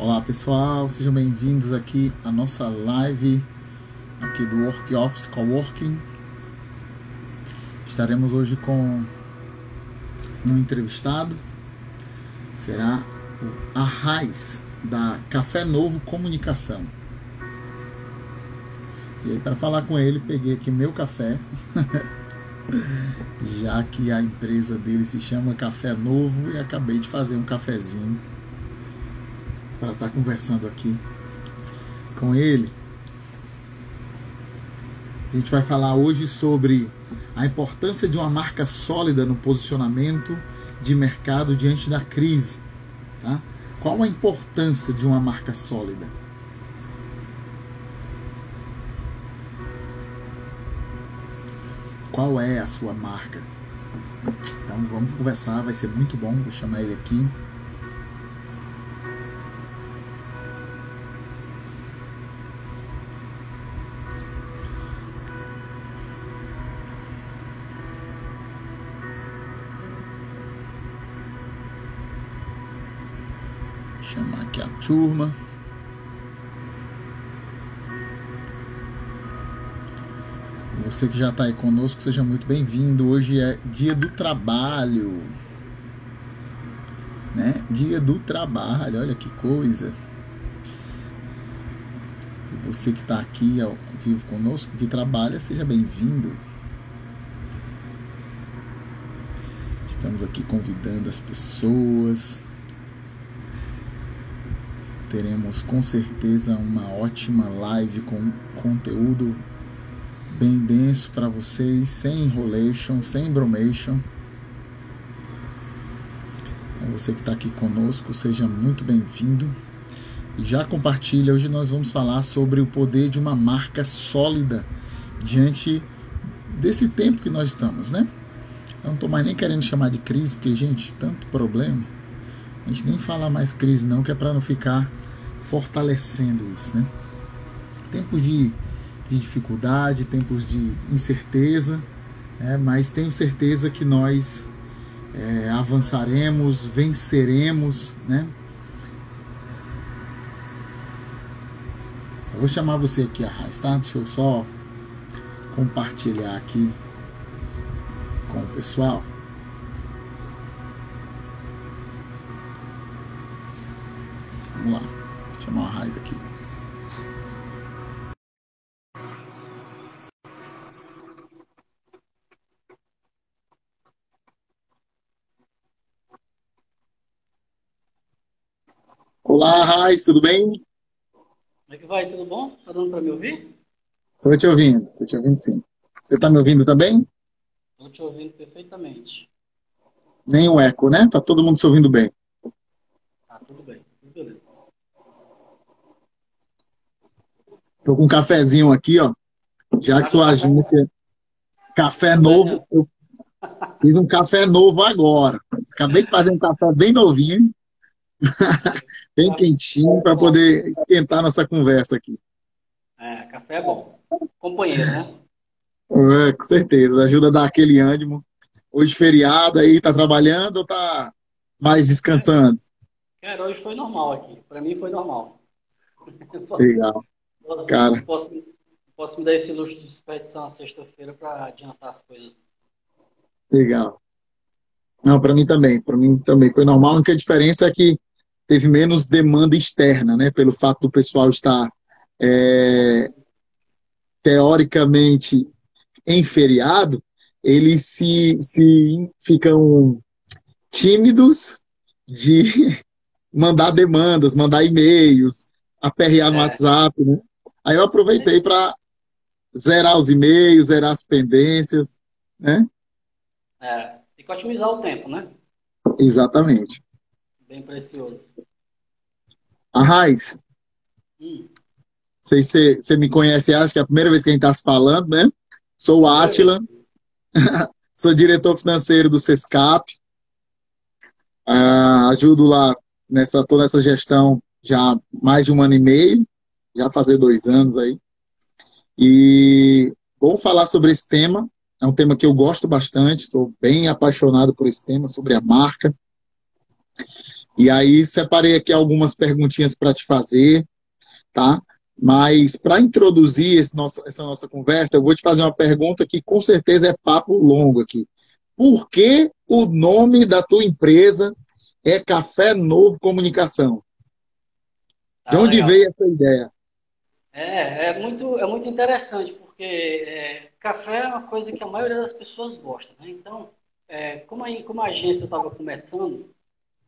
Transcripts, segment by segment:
Olá pessoal, sejam bem-vindos aqui à nossa live aqui do Work Office Coworking. Estaremos hoje com um entrevistado, será o Arraiz da Café Novo Comunicação. E aí para falar com ele, peguei aqui meu café, já que a empresa dele se chama Café Novo e acabei de fazer um cafezinho para estar tá conversando aqui com ele. A gente vai falar hoje sobre a importância de uma marca sólida no posicionamento de mercado diante da crise. Tá? Qual a importância de uma marca sólida? Qual é a sua marca? Então vamos conversar, vai ser muito bom. Vou chamar ele aqui. Turma. Você que já está aí conosco, seja muito bem-vindo. Hoje é dia do trabalho. Né? Dia do trabalho, olha que coisa. Você que está aqui ao vivo conosco, que trabalha, seja bem-vindo. Estamos aqui convidando as pessoas teremos com certeza uma ótima live com conteúdo bem denso para vocês, sem enrolation, sem bromation. Então, você que está aqui conosco, seja muito bem-vindo. E já compartilha, hoje nós vamos falar sobre o poder de uma marca sólida diante desse tempo que nós estamos, né? Eu não estou mais nem querendo chamar de crise, porque, gente, tanto problema a gente nem fala mais crise não, que é para não ficar fortalecendo isso, né? Tempos de, de dificuldade, tempos de incerteza, né? mas tenho certeza que nós é, avançaremos, venceremos, né? Eu vou chamar você aqui, Arraiz, tá? Deixa eu só compartilhar aqui com o pessoal. Vamos lá. Vou chamar uma raiz aqui. Olá, Raiz, tudo bem? Como é que vai? Tudo bom? Tá dando para me ouvir? Estou te ouvindo, estou te ouvindo sim. Você está me ouvindo também? Estou te ouvindo perfeitamente. Nem o eco, né? Tá todo mundo se ouvindo bem. Tá, tudo bem. Tudo beleza. Tô com um cafezinho aqui, ó. Já que sua agência café novo, eu fiz um café novo agora. Acabei de fazer um café bem novinho, bem quentinho, para poder esquentar nossa conversa aqui. É, café é bom. Companheiro, né? É, com certeza, ajuda a dar aquele ânimo. Hoje feriado aí, tá trabalhando ou tá mais descansando? Cara, hoje foi normal aqui. Para mim foi normal. Legal. Cara. Posso, posso me dar esse luxo de desperdiçar uma sexta-feira para adiantar as coisas. Legal. Não, para mim também. Para mim também foi normal. A única diferença é que teve menos demanda externa, né? Pelo fato do pessoal estar é, teoricamente em feriado, eles se, se ficam tímidos de mandar demandas, mandar e-mails, aperrear no é. WhatsApp, né? Aí eu aproveitei para zerar os e-mails, zerar as pendências, né? É, tem que otimizar o tempo, né? Exatamente. Bem precioso. A Raiz, hum. não sei se você me conhece, acho que é a primeira vez que a gente está se falando, né? Sou o Átila, sou diretor financeiro do SESCAP, uh, ajudo lá nessa toda essa gestão já há mais de um ano e meio, já fazer dois anos aí. E vou falar sobre esse tema. É um tema que eu gosto bastante, sou bem apaixonado por esse tema, sobre a marca. E aí separei aqui algumas perguntinhas para te fazer, tá? Mas para introduzir nosso, essa nossa conversa, eu vou te fazer uma pergunta que com certeza é papo longo aqui. Por que o nome da tua empresa é Café Novo Comunicação? De ah, onde legal. veio essa ideia? É, é muito, é muito interessante, porque é, café é uma coisa que a maioria das pessoas gosta. Né? Então, é, como, a, como a agência estava começando,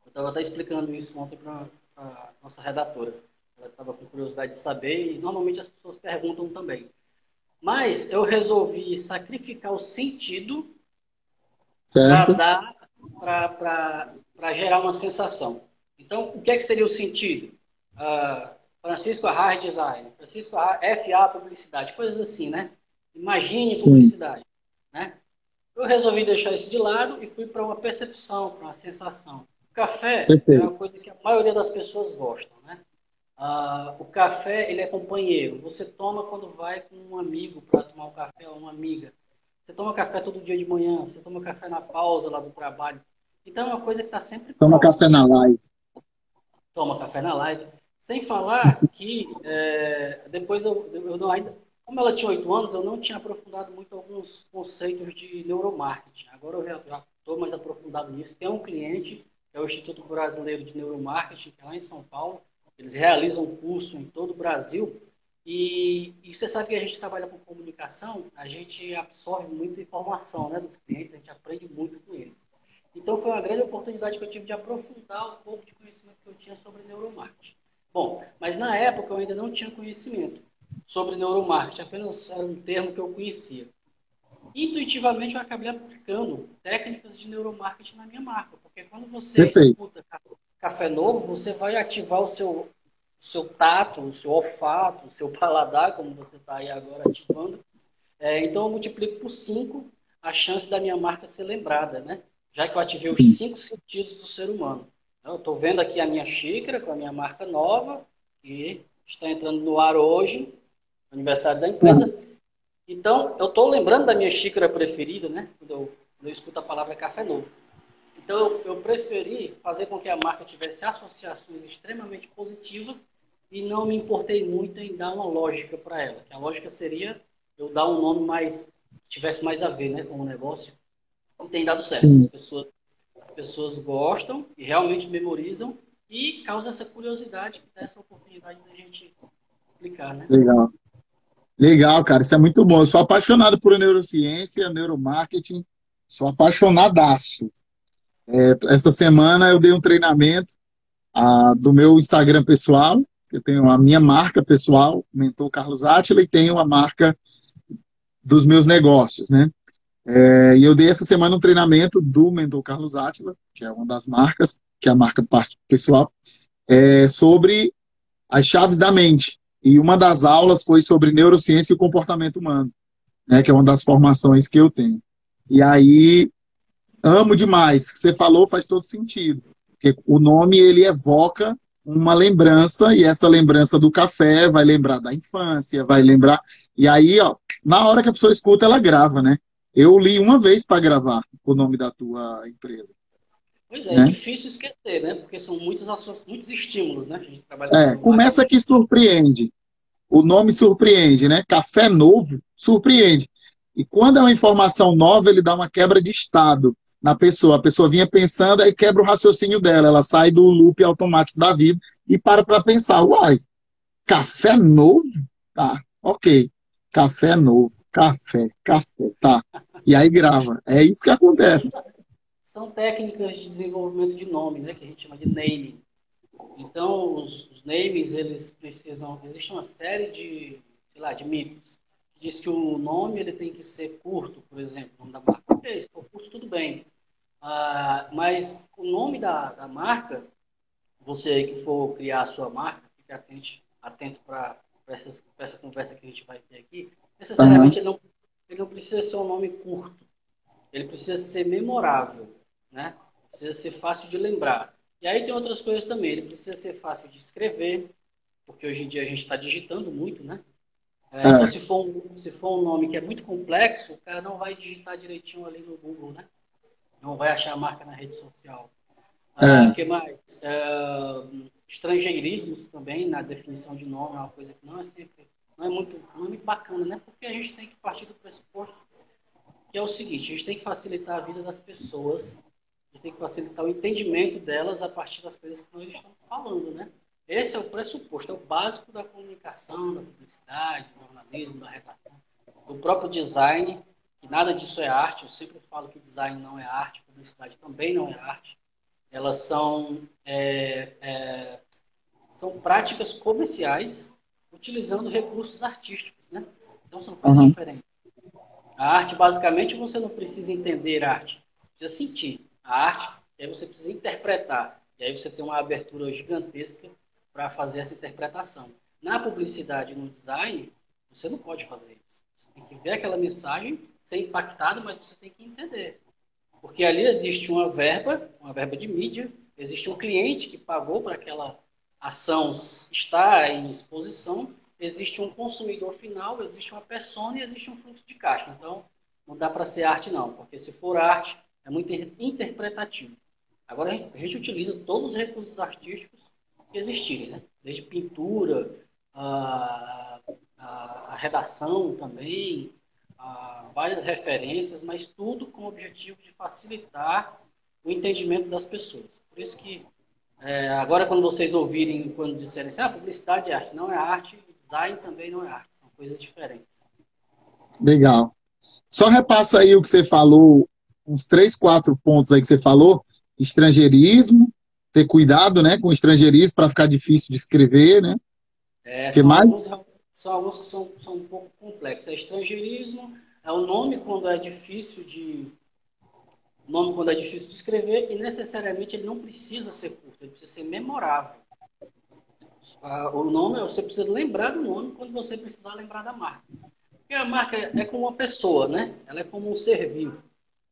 eu estava até explicando isso ontem para a nossa redatora. Ela estava com curiosidade de saber e normalmente as pessoas perguntam também. Mas eu resolvi sacrificar o sentido para dar para gerar uma sensação. Então, o que, é que seria o sentido? Uh, Francisco Arraes Design, Francisco Arraes, FA Publicidade, coisas assim, né? Imagine publicidade, Sim. né? Eu resolvi deixar isso de lado e fui para uma percepção, para uma sensação. O café Perfeito. é uma coisa que a maioria das pessoas gostam, né? Ah, o café, ele é companheiro. Você toma quando vai com um amigo para tomar um café ou uma amiga. Você toma café todo dia de manhã, você toma café na pausa lá do trabalho. Então é uma coisa que está sempre. Toma próxima. café na live. Toma café na live. Sem falar que é, depois eu, eu não ainda. Como ela tinha oito anos, eu não tinha aprofundado muito alguns conceitos de neuromarketing. Agora eu já estou mais aprofundado nisso. Tem um cliente, que é o Instituto Brasileiro de Neuromarketing, que é lá em São Paulo, eles realizam curso em todo o Brasil. E, e, você sabe que a gente trabalha com comunicação, a gente absorve muita informação né, dos clientes, a gente aprende muito com eles. Então foi uma grande oportunidade que eu tive de aprofundar um pouco de conhecimento que eu tinha sobre neuromarketing. Bom, mas na época eu ainda não tinha conhecimento sobre neuromarketing, apenas era um termo que eu conhecia. Intuitivamente eu acabei aplicando técnicas de neuromarketing na minha marca, porque quando você Perfeito. escuta café novo, você vai ativar o seu, seu tato, o seu olfato, o seu paladar, como você está aí agora ativando. É, então, eu multiplico por 5 a chance da minha marca ser lembrada, né? Já que eu ativei Sim. os cinco sentidos do ser humano. Eu estou vendo aqui a minha xícara com a minha marca nova, que está entrando no ar hoje, aniversário da empresa. Então, eu estou lembrando da minha xícara preferida, né? Quando eu, quando eu escuto a palavra café novo. Então, eu, eu preferi fazer com que a marca tivesse associações extremamente positivas e não me importei muito em dar uma lógica para ela. Que a lógica seria eu dar um nome mais tivesse mais a ver, né, com o negócio. E tem dado certo. As pessoas, as pessoas gostam e realmente memorizam e causa essa curiosidade essa oportunidade da gente explicar, né? Legal. Legal, cara, isso é muito bom. Eu sou apaixonado por neurociência, neuromarketing, sou apaixonadaço. É, essa semana eu dei um treinamento a, do meu Instagram pessoal. Eu tenho a minha marca pessoal, Mentor Carlos Átila, e tenho a marca dos meus negócios, né? É, e eu dei essa semana um treinamento do Mentor Carlos Átila, que é uma das marcas, que é a marca parte pessoal, é, sobre as chaves da mente. E uma das aulas foi sobre neurociência e comportamento humano, né, que é uma das formações que eu tenho. E aí amo demais. Você falou faz todo sentido. Porque o nome ele evoca uma lembrança e essa lembrança do café vai lembrar da infância, vai lembrar. E aí, ó, na hora que a pessoa escuta, ela grava, né? Eu li uma vez para gravar o nome da tua empresa. Pois é, né? é difícil esquecer, né? Porque são muitos, muitos estímulos, né? A gente trabalha é, começa que surpreende. O nome surpreende, né? Café novo surpreende. E quando é uma informação nova, ele dá uma quebra de estado na pessoa. A pessoa vinha pensando, aí quebra o raciocínio dela. Ela sai do loop automático da vida e para para pensar. Uai, café novo? Tá, ok. Café novo. Café, café, tá. E aí grava. É isso que acontece. São técnicas de desenvolvimento de nome, né? Que a gente chama de naming. Então, os, os names, eles precisam... Existe uma série de, sei lá, de mitos diz que o nome ele tem que ser curto, por exemplo, o nome da marca. Ok, se for curto, tudo bem. Ah, mas o nome da, da marca, você aí que for criar a sua marca, fique atento, para essa, essa conversa que a gente vai ter aqui. Necessariamente uhum. ele, não, ele não precisa ser um nome curto. Ele precisa ser memorável, né? Precisa ser fácil de lembrar. E aí tem outras coisas também. Ele precisa ser fácil de escrever, porque hoje em dia a gente está digitando muito, né? É, então, é. se for, um, se for um nome que é muito complexo, o cara não vai digitar direitinho ali no Google, né? Não vai achar a marca na rede social. Ah, é. que mais? Uh, estrangeirismos também, na definição de nome, é uma coisa que não é sempre, não é muito, não é muito bacana, né? Porque a gente tem que partir do pressuposto que é o seguinte, a gente tem que facilitar a vida das pessoas, a gente tem que facilitar o entendimento delas a partir das coisas que nós estamos falando, né? Esse é o pressuposto, é o básico da comunicação, da publicidade, do jornalismo, da redação, do próprio design, que nada disso é arte, eu sempre falo que design não é arte, publicidade também não é arte. Elas são, é, é, são práticas comerciais utilizando recursos artísticos, né? Então são coisas uhum. diferentes. A arte, basicamente, você não precisa entender arte, precisa sentir a arte, e aí você precisa interpretar. E aí você tem uma abertura gigantesca para fazer essa interpretação. Na publicidade e no design, você não pode fazer isso. Você tem que ver aquela mensagem, ser impactado, mas você tem que entender. Porque ali existe uma verba, uma verba de mídia, existe um cliente que pagou para aquela ação estar em exposição, existe um consumidor final, existe uma persona e existe um fluxo de caixa. Então, não dá para ser arte não, porque se for arte, é muito interpretativo. Agora, a gente utiliza todos os recursos artísticos que existirem, né? desde pintura, a, a, a redação também, a, várias referências, mas tudo com o objetivo de facilitar o entendimento das pessoas. Por isso que é, agora quando vocês ouvirem, quando disserem assim, ah, publicidade é arte, não é arte, design também não é arte, são coisas diferentes. Legal. Só repassa aí o que você falou, uns três, quatro pontos aí que você falou, estrangeirismo, ter cuidado né, com o estrangeirismo para ficar difícil de escrever, né? É, que mais? Alguns, são alguns que são, são um pouco complexos. É estrangeirismo, é o nome quando é difícil de nome quando é difícil de escrever e necessariamente ele não precisa ser curto, ele precisa ser memorável. Ah, o nome, você precisa lembrar do nome quando você precisar lembrar da marca. Porque a marca é como uma pessoa, né? Ela é como um ser vivo.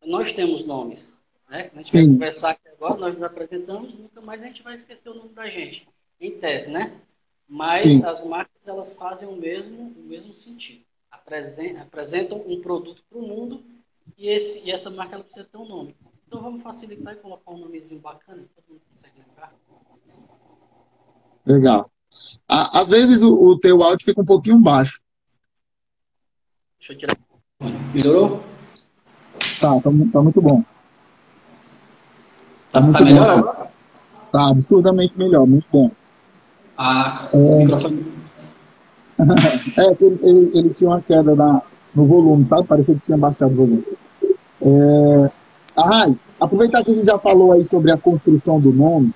Nós temos nomes. Né? A gente Sim. vai conversar aqui agora, nós nos apresentamos, nunca mais a gente vai esquecer o nome da gente, em tese, né? Mas Sim. as marcas, elas fazem o mesmo, o mesmo sentido. Apresentam um produto para o mundo e, esse, e essa marca ela precisa ter um nome. Então vamos facilitar e colocar um nomezinho bacana, todo mundo consegue lembrar. Legal. Às vezes o, o teu áudio fica um pouquinho baixo. Deixa eu tirar. Melhorou? Tá, tá, tá muito bom. Tá, muito tá melhor bom, agora? Tá absurdamente melhor, muito bom. Ah, é... microfone. é, ele, ele, ele, tinha uma queda na, no volume, sabe? Parecia que tinha baixado o volume. É... Arraiz, aproveitar que você já falou aí sobre a construção do nome,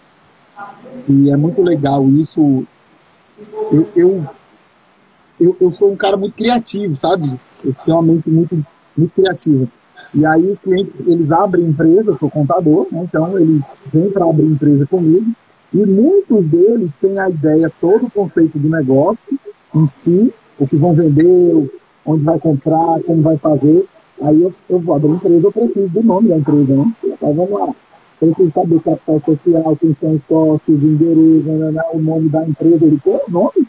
e é muito legal isso. Eu, eu, eu, eu sou um cara muito criativo, sabe? Eu tenho uma mente muito, muito criativa. E aí os clientes, eles abrem empresa, sou contador, né? então eles vêm para abrir empresa comigo, e muitos deles têm a ideia, todo o conceito do negócio em si, o que vão vender, onde vai comprar, como vai fazer. Aí eu, eu vou abrir empresa, eu preciso do nome da empresa, né? Então vamos lá. Preciso saber capital social, quem são os sócios, endereço, né, né, né, o nome da empresa. Ele quer o nome?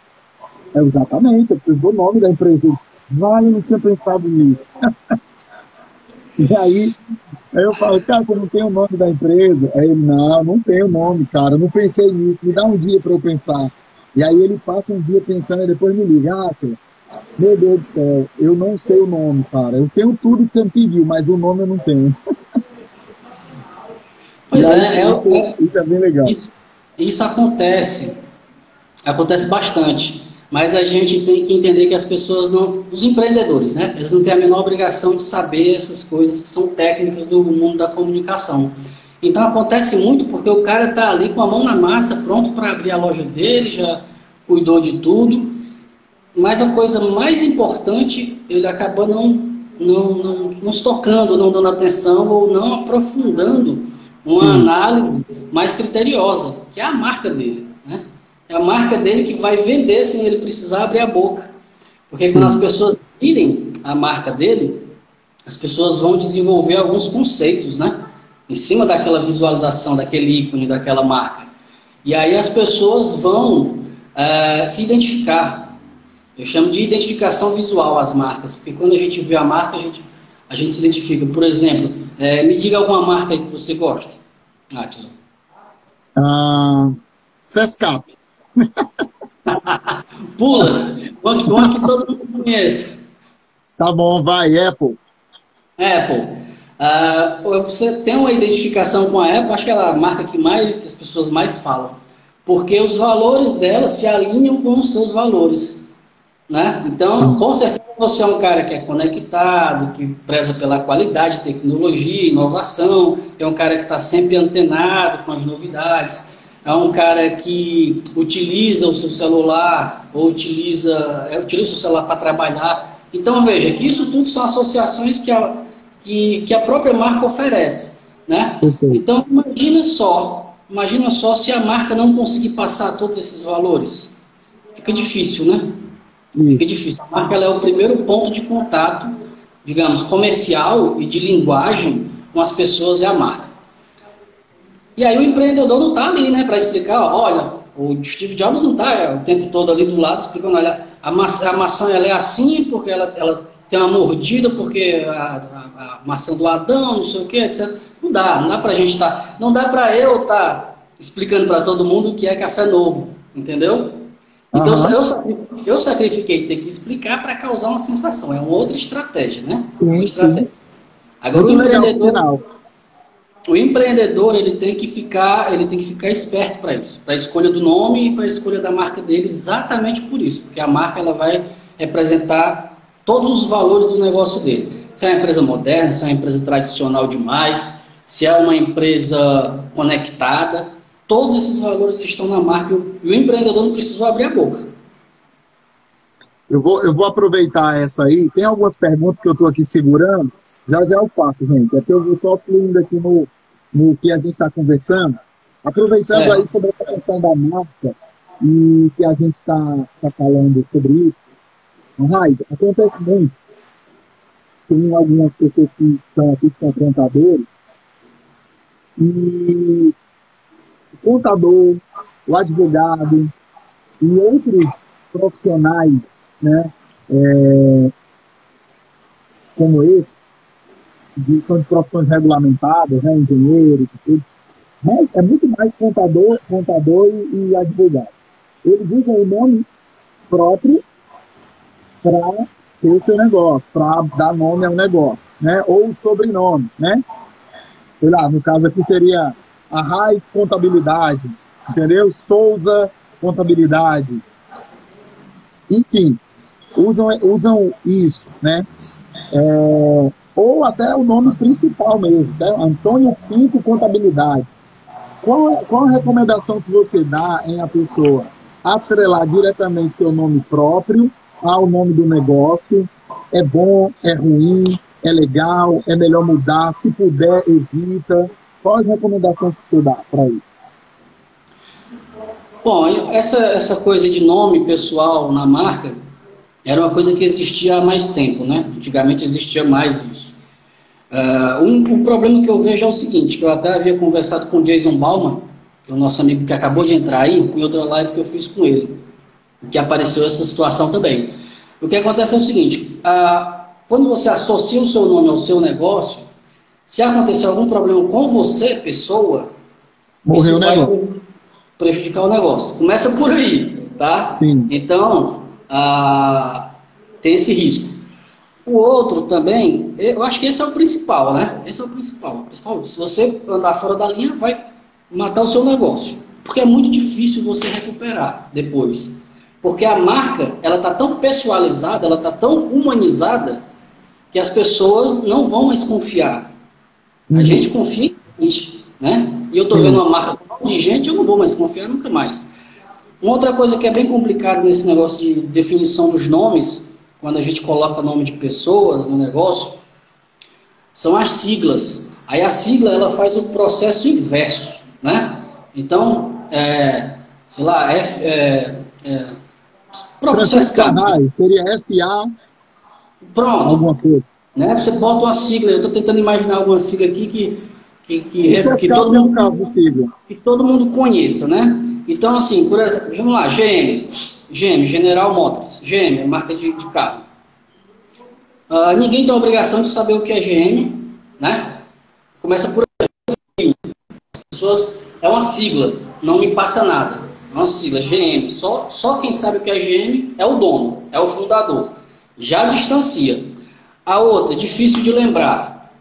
É, exatamente, eu preciso do nome da empresa. Vai, eu não tinha pensado nisso. E aí, aí eu falo, cara, você não tem o nome da empresa? Aí ele, não, não tem o nome, cara, não pensei nisso, me dá um dia para eu pensar. E aí ele passa um dia pensando e depois me liga, ah, tia, meu Deus do céu, eu não sei o nome, cara. Eu tenho tudo que você me pediu, mas o nome eu não tenho. Pois aí, é, isso, é, isso é bem legal. Isso, isso acontece, acontece bastante. Mas a gente tem que entender que as pessoas não. Os empreendedores, né? Eles não têm a menor obrigação de saber essas coisas que são técnicas do mundo da comunicação. Então acontece muito porque o cara está ali com a mão na massa, pronto para abrir a loja dele, já cuidou de tudo. Mas a coisa mais importante, ele acaba não, não, não, não se tocando, não dando atenção ou não aprofundando uma Sim. análise mais criteriosa, que é a marca dele. Né? É a marca dele que vai vender sem ele precisar abrir a boca. Porque Sim. quando as pessoas virem a marca dele, as pessoas vão desenvolver alguns conceitos, né? Em cima daquela visualização, daquele ícone, daquela marca. E aí as pessoas vão uh, se identificar. Eu chamo de identificação visual as marcas, porque quando a gente vê a marca, a gente, a gente se identifica. Por exemplo, é, me diga alguma marca que você gosta, Átila. Ah, Sescap. Pula! Uma, que todo mundo conhece. Tá bom, vai, Apple. Apple. Uh, você tem uma identificação com a Apple, acho que ela é a marca que, mais, que as pessoas mais falam. Porque os valores dela se alinham com os seus valores. Né? Então, com certeza você é um cara que é conectado, que preza pela qualidade, tecnologia, inovação, é um cara que está sempre antenado com as novidades, é um cara que utiliza o seu celular ou utiliza, é, utiliza o celular para trabalhar. Então veja que isso tudo são associações que a, que, que a própria marca oferece. Né? Então imagina só, imagina só se a marca não conseguir passar todos esses valores. Fica difícil, né? Isso. Fica difícil. A marca é o primeiro ponto de contato, digamos, comercial e de linguagem com as pessoas e a marca. E aí o empreendedor não está ali, né, para explicar, olha, o Steve Jobs não está é, o tempo todo ali do lado explicando, olha, a maçã, a maçã ela é assim porque ela, ela tem uma mordida, porque a, a, a maçã do Adão, não sei o que, etc. Não dá, não dá para a gente estar, tá, não dá para eu estar tá explicando para todo mundo o que é café novo, entendeu? Então uhum. eu, eu sacrifiquei ter que explicar para causar uma sensação. É uma outra estratégia, né? Sim, estratégia. Sim. Agora Muito o empreendedor, o empreendedor ele tem que ficar, ele tem que ficar esperto para isso, para a escolha do nome e para a escolha da marca dele, exatamente por isso, porque a marca ela vai representar todos os valores do negócio dele. Se é uma empresa moderna, se é uma empresa tradicional demais, se é uma empresa conectada, Todos esses valores estão na marca e o empreendedor não precisou abrir a boca. Eu vou, eu vou aproveitar essa aí. Tem algumas perguntas que eu estou aqui segurando. Já já eu faço, gente. É que eu vou só fluindo aqui no, no que a gente está conversando. Aproveitando aí sobre a questão da marca e que a gente está tá falando sobre isso. Raiz, acontece muito. Tem algumas pessoas que estão aqui, que são contadores, e contador, o advogado e outros profissionais, né, é, como esse, de, são de profissões regulamentadas, né, engenheiro, tudo, mas é muito mais contador, contador e, e advogado. Eles usam o nome próprio para ter o seu negócio, para dar nome ao negócio, né? Ou sobrenome, né? Sei lá, no caso aqui seria Arraiz Contabilidade, entendeu? Souza Contabilidade. Enfim, usam, usam isso, né? É, ou até o nome principal mesmo, né? Antônio Pinto Contabilidade. Qual, qual a recomendação que você dá em a pessoa atrelar diretamente seu nome próprio ao nome do negócio? É bom, é ruim, é legal, é melhor mudar, se puder, evita. Quais as recomendações que você dá para isso? Bom, essa, essa coisa de nome pessoal na marca era uma coisa que existia há mais tempo, né? Antigamente existia mais isso. Uh, um, um, problema que eu vejo é o seguinte, que eu até havia conversado com o Jason Bauman, que é o nosso amigo que acabou de entrar aí, em outra live que eu fiz com ele, que apareceu essa situação também. O que acontece é o seguinte, uh, quando você associa o seu nome ao seu negócio, se acontecer algum problema com você, pessoa, Morreu isso vai prejudicar o negócio. Começa por aí, tá? Sim. Então, ah, tem esse risco. O outro também, eu acho que esse é o principal, né? Esse é o principal. O principal se você andar fora da linha, vai matar o seu negócio. Porque é muito difícil você recuperar depois. Porque a marca, ela está tão pessoalizada, ela está tão humanizada, que as pessoas não vão mais confiar. A uhum. gente confia em gente, né? E eu estou vendo uma marca de gente, eu não vou mais confiar nunca mais. Uma outra coisa que é bem complicada nesse negócio de definição dos nomes, quando a gente coloca nome de pessoas no negócio, são as siglas. Aí a sigla ela faz o processo inverso, né? Então, é, sei lá, F, é, é, Francisco seria FA. Pronto. Alguma coisa. Né? Você bota uma sigla, eu estou tentando imaginar alguma sigla aqui que, que, que, é, que, todo, mundo, caso, que todo mundo conheça, né? Então, assim, por exemplo, vamos lá, GM, GM, General Motors, GM, marca de, de carro. Uh, ninguém tem a obrigação de saber o que é GM, né? Começa por aí. Pessoas é uma sigla, não me passa nada. É uma sigla, GM. Só, só quem sabe o que é GM é o dono, é o fundador. Já distancia. A outra, difícil de lembrar.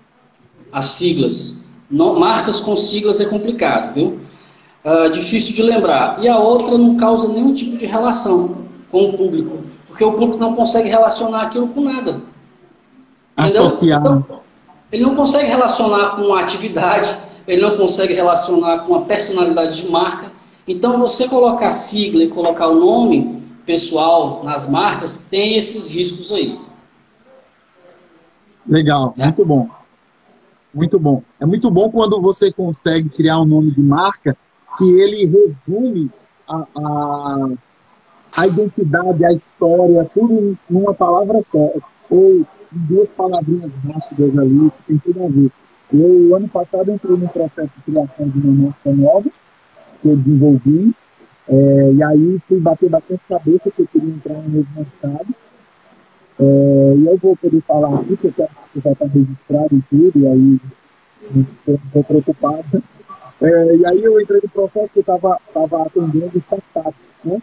As siglas. Não, marcas com siglas é complicado, viu? Uh, difícil de lembrar. E a outra não causa nenhum tipo de relação com o público. Porque o público não consegue relacionar aquilo com nada. Associar. Então, ele não consegue relacionar com a atividade, ele não consegue relacionar com a personalidade de marca. Então, você colocar sigla e colocar o nome pessoal nas marcas tem esses riscos aí. Legal, é. muito bom. Muito bom. É muito bom quando você consegue criar um nome de marca que ele resume a, a, a identidade, a história, tudo numa palavra só. Ou duas palavrinhas rápidas ali, que tem tudo a ver. Eu, ano passado, entrei no processo de criação de uma marca nova, que eu desenvolvi, é, e aí fui bater bastante cabeça que eu queria entrar no novo mercado. É, e eu vou poder falar aqui, que eu quero que já está registrado e tudo, e aí estou preocupado. É, e aí eu entrei no processo que eu estava atendendo startups, né?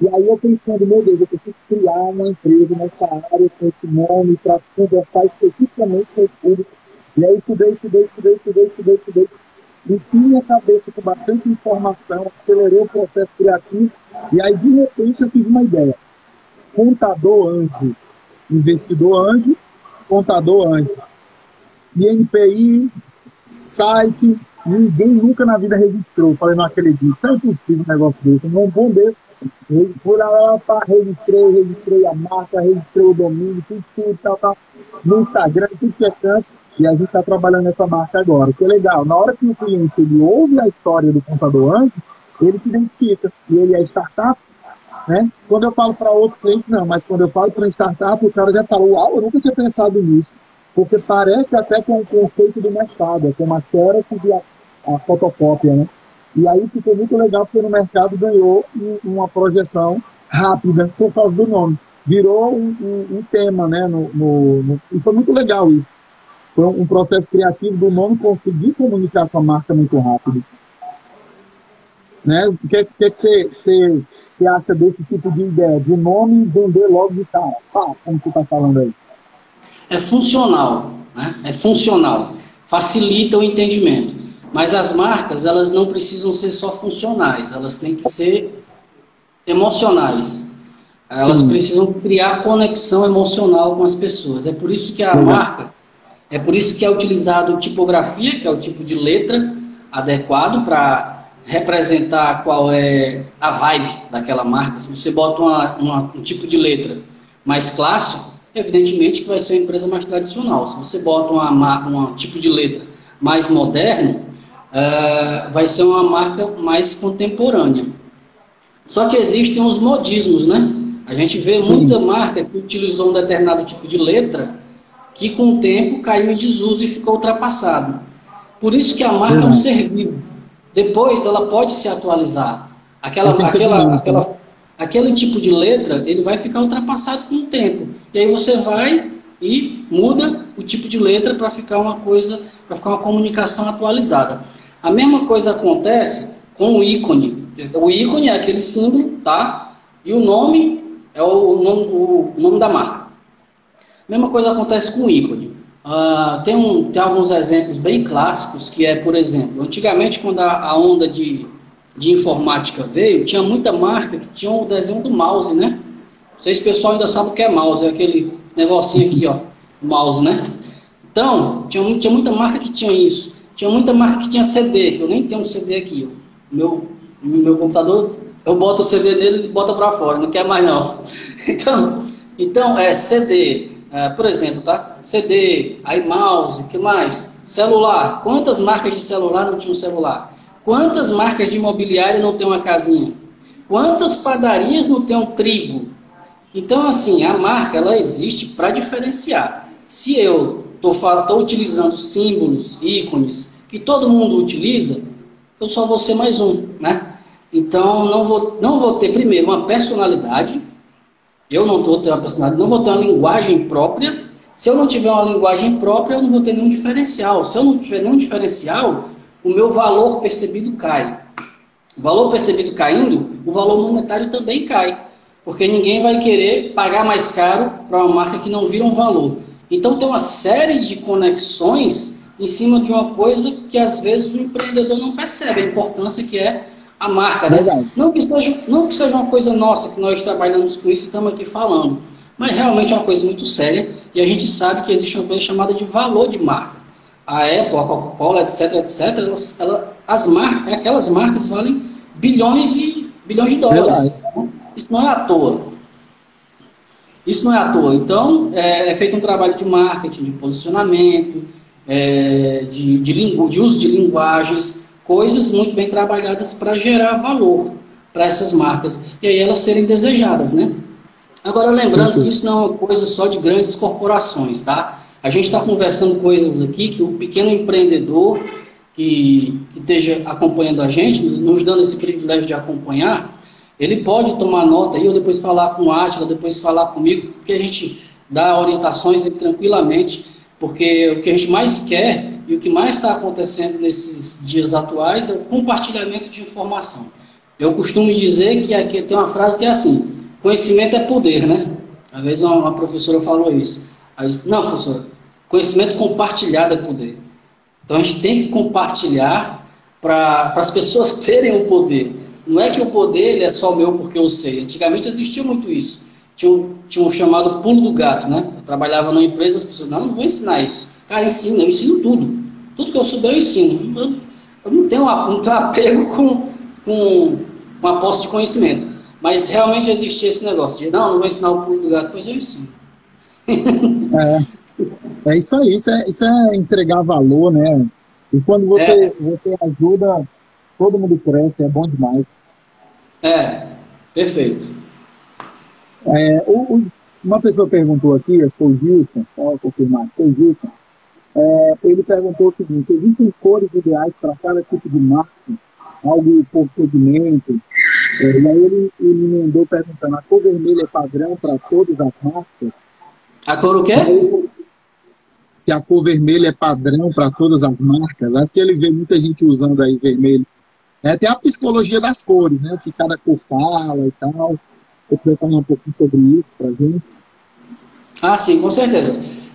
E aí eu pensando, meu Deus, eu preciso criar uma empresa nessa área com esse nome para conversar especificamente com esse público. E aí estudei, estudei, estudei, estudei, estudei, estudei. Enchi minha cabeça com bastante informação, acelerei o processo criativo e aí de repente eu tive uma ideia. Contador anjo, investidor anjo, contador anjo. INPI, site, ninguém nunca na vida registrou. Falei, não acredito, é impossível um negócio desse. Um bom desse por lá, registrei, registrei a marca, registrei o domínio, tudo, tudo, tal, tal, no Instagram, tudo que é canto, e a gente está trabalhando nessa marca agora. Que é legal, na hora que o cliente ele ouve a história do contador anjo, ele se identifica, e ele é startup, né? Quando eu falo para outros clientes, não, mas quando eu falo para startup, o cara já falou, uau, eu nunca tinha pensado nisso, porque parece até com o conceito do mercado, é como a Xerox e a, a fotocópia, né? E aí ficou muito legal porque no mercado ganhou uma projeção rápida por causa do nome. Virou um, um, um tema, né? No, no, no, e foi muito legal isso. Foi um processo criativo do nome conseguir comunicar com a marca muito rápido. Né? O que, que, que você, você, você acha desse tipo de ideia? De nome vender logo de cara? Pá, como você está falando aí? É funcional. Né? É funcional. Facilita o entendimento. Mas as marcas, elas não precisam ser só funcionais, elas têm que ser emocionais. Elas Sim. precisam criar conexão emocional com as pessoas. É por isso que a marca, é por isso que é utilizado tipografia, que é o tipo de letra adequado para representar qual é a vibe daquela marca. Se você bota uma, uma, um tipo de letra mais clássico, evidentemente que vai ser uma empresa mais tradicional. Se você bota um tipo de letra mais moderno, uh, vai ser uma marca mais contemporânea. Só que existem os modismos, né? A gente vê Sim. muita marca que utilizou um determinado tipo de letra que com o tempo caiu em desuso e ficou ultrapassado. Por isso que a marca é um ser vivo. Depois ela pode se atualizar. Aquela, aquela, aquela, aquele tipo de letra ele vai ficar ultrapassado com o tempo. E aí você vai e muda o tipo de letra para ficar uma coisa, para ficar uma comunicação atualizada. A mesma coisa acontece com o ícone. O ícone é aquele símbolo, tá? E o nome é o nome, o nome da marca. A mesma coisa acontece com o ícone. Uh, tem, um, tem alguns exemplos bem clássicos, que é, por exemplo, antigamente quando a, a onda de, de informática veio, tinha muita marca que tinha o desenho do mouse, né? Não sei se o pessoal ainda sabe o que é mouse, é aquele negocinho aqui, ó, mouse, né? Então, tinha, tinha muita marca que tinha isso. Tinha muita marca que tinha CD, que eu nem tenho um CD aqui. Meu, meu computador, eu boto o CD dele e bota para fora, não quer mais não. Então, então é CD, é, por exemplo, tá? CD, aí mouse, que mais? Celular. Quantas marcas de celular não tinham celular? Quantas marcas de imobiliária não tem uma casinha? Quantas padarias não tem um trigo? Então, assim, a marca ela existe para diferenciar. Se eu estou utilizando símbolos, ícones, que todo mundo utiliza, eu só vou ser mais um, né? Então, não vou, não vou ter, primeiro, uma personalidade, eu não vou ter uma personalidade, não vou ter uma linguagem própria, se eu não tiver uma linguagem própria, eu não vou ter nenhum diferencial. Se eu não tiver nenhum diferencial, o meu valor percebido cai. O valor percebido caindo, o valor monetário também cai. Porque ninguém vai querer pagar mais caro para uma marca que não vira um valor. Então tem uma série de conexões em cima de uma coisa que às vezes o empreendedor não percebe a importância que é a marca. Né? Não, que seja, não que seja uma coisa nossa, que nós trabalhamos com isso e estamos aqui falando, mas realmente é uma coisa muito séria e a gente sabe que existe uma coisa chamada de valor de marca. A Apple, a Coca-Cola, etc, etc, elas, ela, as marcas, aquelas marcas valem bilhões e bilhões de dólares. Isso não é à toa. Isso não é à toa. Então, é, é feito um trabalho de marketing, de posicionamento, é, de, de, de uso de linguagens, coisas muito bem trabalhadas para gerar valor para essas marcas e aí elas serem desejadas, né? Agora, lembrando que isso não é uma coisa só de grandes corporações, tá? A gente está conversando coisas aqui que o pequeno empreendedor que, que esteja acompanhando a gente, nos dando esse privilégio de acompanhar, ele pode tomar nota aí, ou depois falar com o Átila, depois falar comigo, porque a gente dá orientações tranquilamente, porque o que a gente mais quer e o que mais está acontecendo nesses dias atuais é o compartilhamento de informação. Eu costumo dizer que aqui tem uma frase que é assim: conhecimento é poder, né? Às vezes uma professora falou isso. Não, professora, conhecimento compartilhado é poder. Então a gente tem que compartilhar para as pessoas terem o poder. Não é que o poder ele é só meu porque eu sei. Antigamente existia muito isso. Tinha um, tinha um chamado pulo do gato, né? Eu trabalhava numa empresa, as pessoas, não, não vou ensinar isso. Cara, ensina, eu ensino tudo. Tudo que eu souber, eu ensino. Eu, eu não, tenho, não tenho apego com, com uma posse de conhecimento. Mas realmente existia esse negócio de, não, não vou ensinar o pulo do gato, pois eu ensino. é, é isso aí, isso é, isso é entregar valor, né? E quando você, é. você ajuda, todo mundo cresce, é bom demais. É, perfeito. É, o, o, uma pessoa perguntou aqui, acho que foi o Gilson, só confirmar, foi o Gilson, é, ele perguntou o seguinte, existem cores ideais para cada tipo de marca? Algo por segmento? É, e aí ele, ele me mandou perguntando, a cor vermelha é padrão para todas as marcas? A cor o quê? se a cor vermelha é padrão para todas as marcas. Acho que ele vê muita gente usando aí vermelho. É, tem a psicologia das cores, né? Que cada cor fala e tal. Você poderia falar um pouquinho sobre isso para a gente? Ah, sim, com certeza.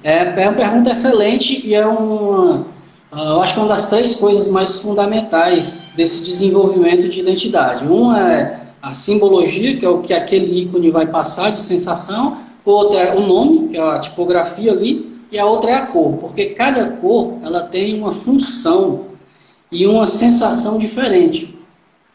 É, é uma pergunta excelente e é uma, ah, eu acho que é uma das três coisas mais fundamentais desse desenvolvimento de identidade. Uma é a simbologia, que é o que aquele ícone vai passar de sensação, outra é o nome, que é a tipografia ali, e a outra é a cor, porque cada cor ela tem uma função e uma sensação diferente.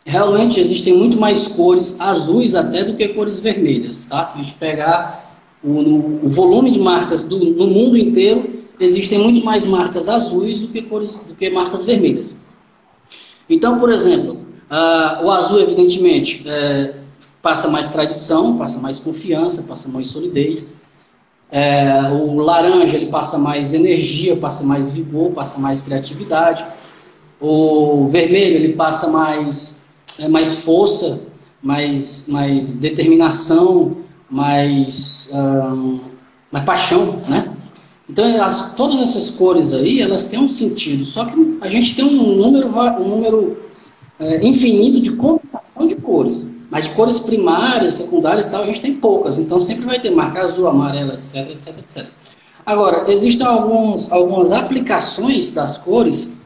Realmente existem muito mais cores azuis até do que cores vermelhas, tá? Se a gente pegar o, o volume de marcas do, no mundo inteiro, existem muito mais marcas azuis do que cores do que marcas vermelhas. Então, por exemplo, uh, o azul evidentemente é, passa mais tradição, passa mais confiança, passa mais solidez. É, o laranja ele passa mais energia, passa mais vigor, passa mais criatividade. O vermelho ele passa mais, é, mais força, mais, mais determinação, mais, mais paixão, né? Então as, todas essas cores aí elas têm um sentido, só que a gente tem um número, um número é, infinito de combinação de cores. Mas de cores primárias, secundárias e tal, a gente tem poucas. Então sempre vai ter marca azul, amarela, etc, etc, etc. Agora, existem alguns, algumas aplicações das cores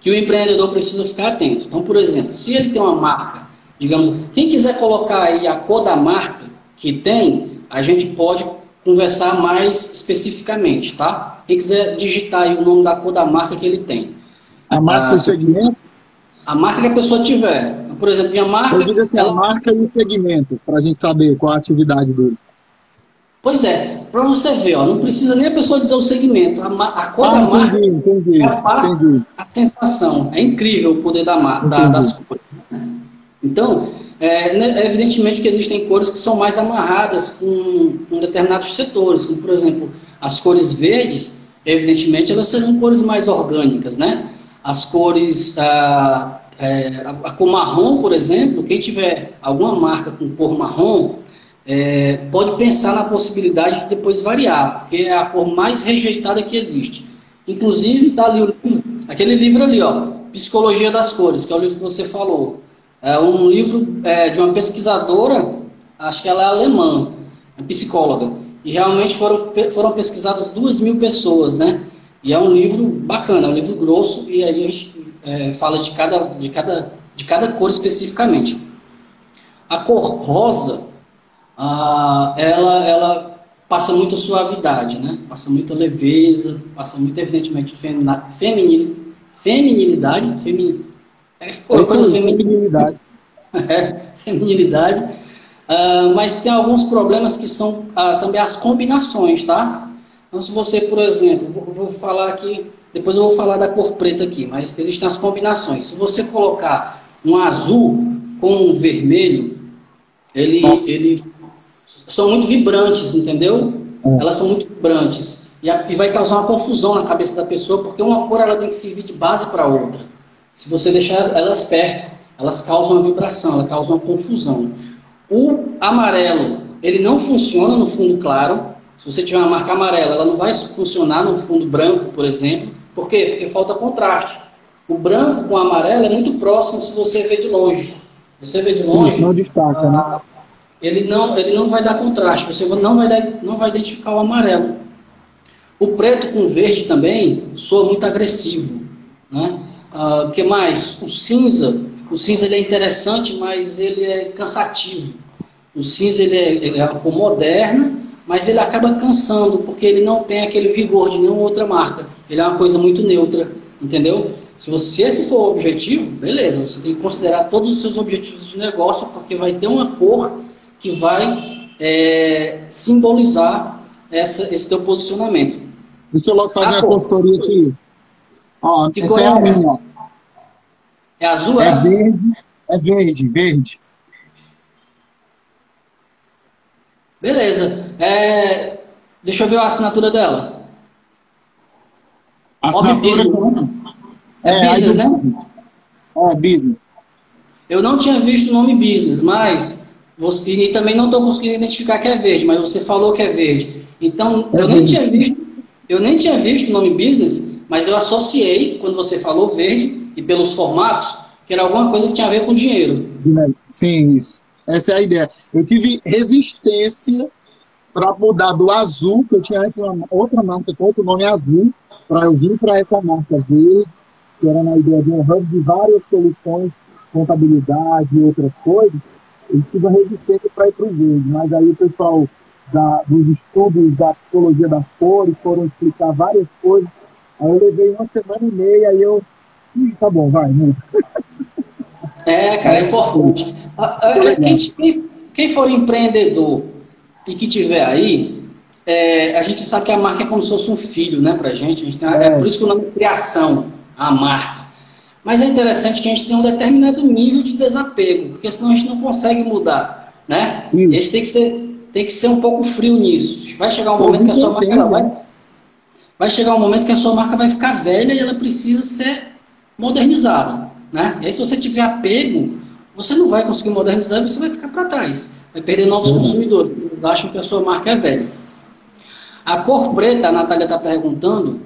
que o empreendedor precisa ficar atento. Então, por exemplo, se ele tem uma marca, digamos, quem quiser colocar aí a cor da marca que tem, a gente pode conversar mais especificamente, tá? Quem quiser digitar aí o nome da cor da marca que ele tem. A marca ah, e segmento? A marca que a pessoa tiver. Por exemplo, minha marca. Eu digo assim, ela... a marca e o segmento, para a gente saber qual a atividade dele. Pois é, para você ver, ó, não precisa nem a pessoa dizer o segmento. A, a cor ah, da marca entendi, passa entendi. a sensação. É incrível o poder da, da, das cores. Né? Então, é, né, evidentemente que existem cores que são mais amarradas com, com determinados setores, como por exemplo, as cores verdes, evidentemente elas serão cores mais orgânicas, né? As cores é, a, a, cor marrom, por exemplo, quem tiver alguma marca com cor marrom, é, pode pensar na possibilidade de depois variar, porque é a cor mais rejeitada que existe. Inclusive, está ali o livro, aquele livro ali, ó, Psicologia das Cores, que é o livro que você falou. É um livro é, de uma pesquisadora, acho que ela é alemã, é psicóloga. E realmente foram, foram pesquisadas duas mil pessoas, né? E é um livro bacana, é um livro grosso, e aí a gente é, fala de cada, de, cada, de cada cor especificamente. A cor rosa, ah, ela, ela passa muita suavidade, né? Passa muita leveza, passa muito, evidentemente, feminilidade. Feminilidade? Femin... É, coisa é feminilidade. é, feminilidade. Uh, mas tem alguns problemas que são uh, também as combinações, tá? Então, se você, por exemplo, vou, vou, falar aqui, depois eu vou falar da cor preta aqui, mas existem as combinações. Se você colocar um azul com um vermelho, ele, ele são muito vibrantes, entendeu? É. Elas são muito vibrantes. E, a, e, vai causar uma confusão na cabeça da pessoa, porque uma cor ela tem que servir de base para outra. Se você deixar elas perto, elas causam uma vibração, elas causam uma confusão. O amarelo, ele não funciona no fundo claro. Se você tiver uma marca amarela, ela não vai funcionar no fundo branco, por exemplo. Por quê? Porque falta contraste. O branco com o amarelo é muito próximo se você vê de longe. Você vê de longe. Não destaca, né? Ah, ele não, ele não vai dar contraste, você não vai, dar, não vai identificar o amarelo. O preto com verde também soa muito agressivo. Né? Uh, que mais? O cinza. O cinza ele é interessante, mas ele é cansativo. O cinza ele é, ele é uma cor moderna, mas ele acaba cansando, porque ele não tem aquele vigor de nenhuma outra marca. Ele é uma coisa muito neutra, entendeu? Se, você, se esse for o objetivo, beleza, você tem que considerar todos os seus objetivos de negócio, porque vai ter uma cor que vai é, simbolizar essa, esse teu posicionamento. Deixa eu logo fazer a, a consultoria aqui. Ó, que essa é a minha. É azul, é? É verde, é verde, verde. Beleza. É, deixa eu ver a assinatura dela. A assinatura é, é business, né? É, business. Eu não tinha visto o nome business, mas você, e também não estou conseguindo identificar que é verde, mas você falou que é verde. Então, é eu nem tinha visto, eu nem tinha visto o nome business, mas eu associei, quando você falou verde, e pelos formatos, que era alguma coisa que tinha a ver com dinheiro. Sim, isso. Essa é a ideia. Eu tive resistência para mudar do azul, que eu tinha antes uma outra marca com outro nome azul, para eu vir para essa marca verde, que era na ideia de um hub de várias soluções, contabilidade e outras coisas eu tive resistência para ir para o verde, mas aí o pessoal da, dos estudos da psicologia das cores foram explicar várias coisas. Aí eu levei uma semana e meia e eu. Hum, tá bom, vai, muda. É, cara, é importante. Quem, quem for empreendedor e que tiver aí, é, a gente sabe que a marca é como se fosse um filho, né, pra gente. A gente tem, é. é por isso que o nome é criação, a marca. Mas é interessante que a gente tenha um determinado nível de desapego, porque senão a gente não consegue mudar, né? E a gente tem que ser, tem que ser um pouco frio nisso. Vai chegar um momento que a sua marca vai, vai chegar um momento que a sua marca vai ficar velha e ela precisa ser modernizada, né? E aí se você tiver apego, você não vai conseguir modernizar e você vai ficar para trás, vai perder novos uhum. consumidores. Eles acham que a sua marca é velha. A cor preta, a Natália está perguntando,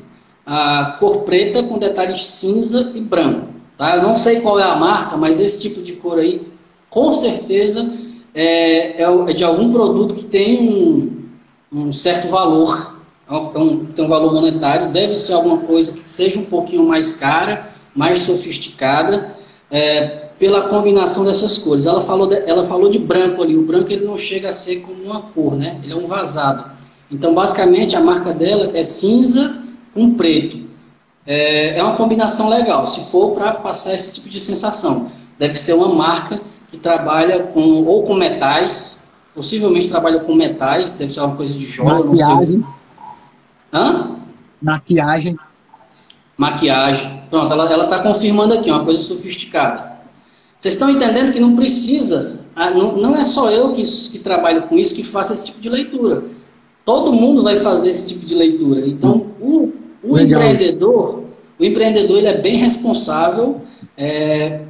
a cor preta com detalhes cinza e branco. Tá? Eu não sei qual é a marca, mas esse tipo de cor aí, com certeza, é, é, é de algum produto que tem um, um certo valor, é um, tem um valor monetário, deve ser alguma coisa que seja um pouquinho mais cara, mais sofisticada, é, pela combinação dessas cores. Ela falou, de, ela falou de branco ali, o branco ele não chega a ser como uma cor, né? ele é um vazado. Então, basicamente, a marca dela é cinza um preto. É, é uma combinação legal, se for para passar esse tipo de sensação. Deve ser uma marca que trabalha com ou com metais, possivelmente trabalha com metais, deve ser uma coisa de Maquiagem. não sei. Hã? Maquiagem. Maquiagem. Pronto, ela está confirmando aqui, uma coisa sofisticada. Vocês estão entendendo que não precisa, ah, não, não é só eu que, que trabalho com isso que faço esse tipo de leitura. Todo mundo vai fazer esse tipo de leitura. Então, o, o empreendedor, o empreendedor ele é bem responsável é,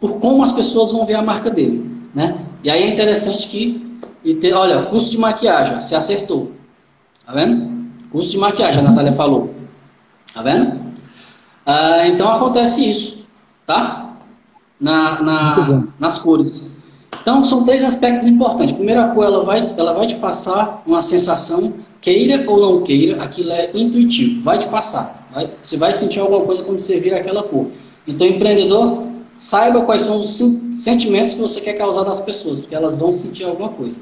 por como as pessoas vão ver a marca dele, né? E aí é interessante que, olha, custo de maquiagem, você acertou, tá vendo? Custo de maquiagem, a Natália falou, tá vendo? Ah, então acontece isso, tá? Na, na nas cores. Então são três aspectos importantes. Primeira cor, ela vai, ela vai te passar uma sensação, queira ou não queira, aquilo é intuitivo, vai te passar. Vai, você vai sentir alguma coisa quando você vira aquela cor. Então, empreendedor, saiba quais são os sentimentos que você quer causar nas pessoas, porque elas vão sentir alguma coisa.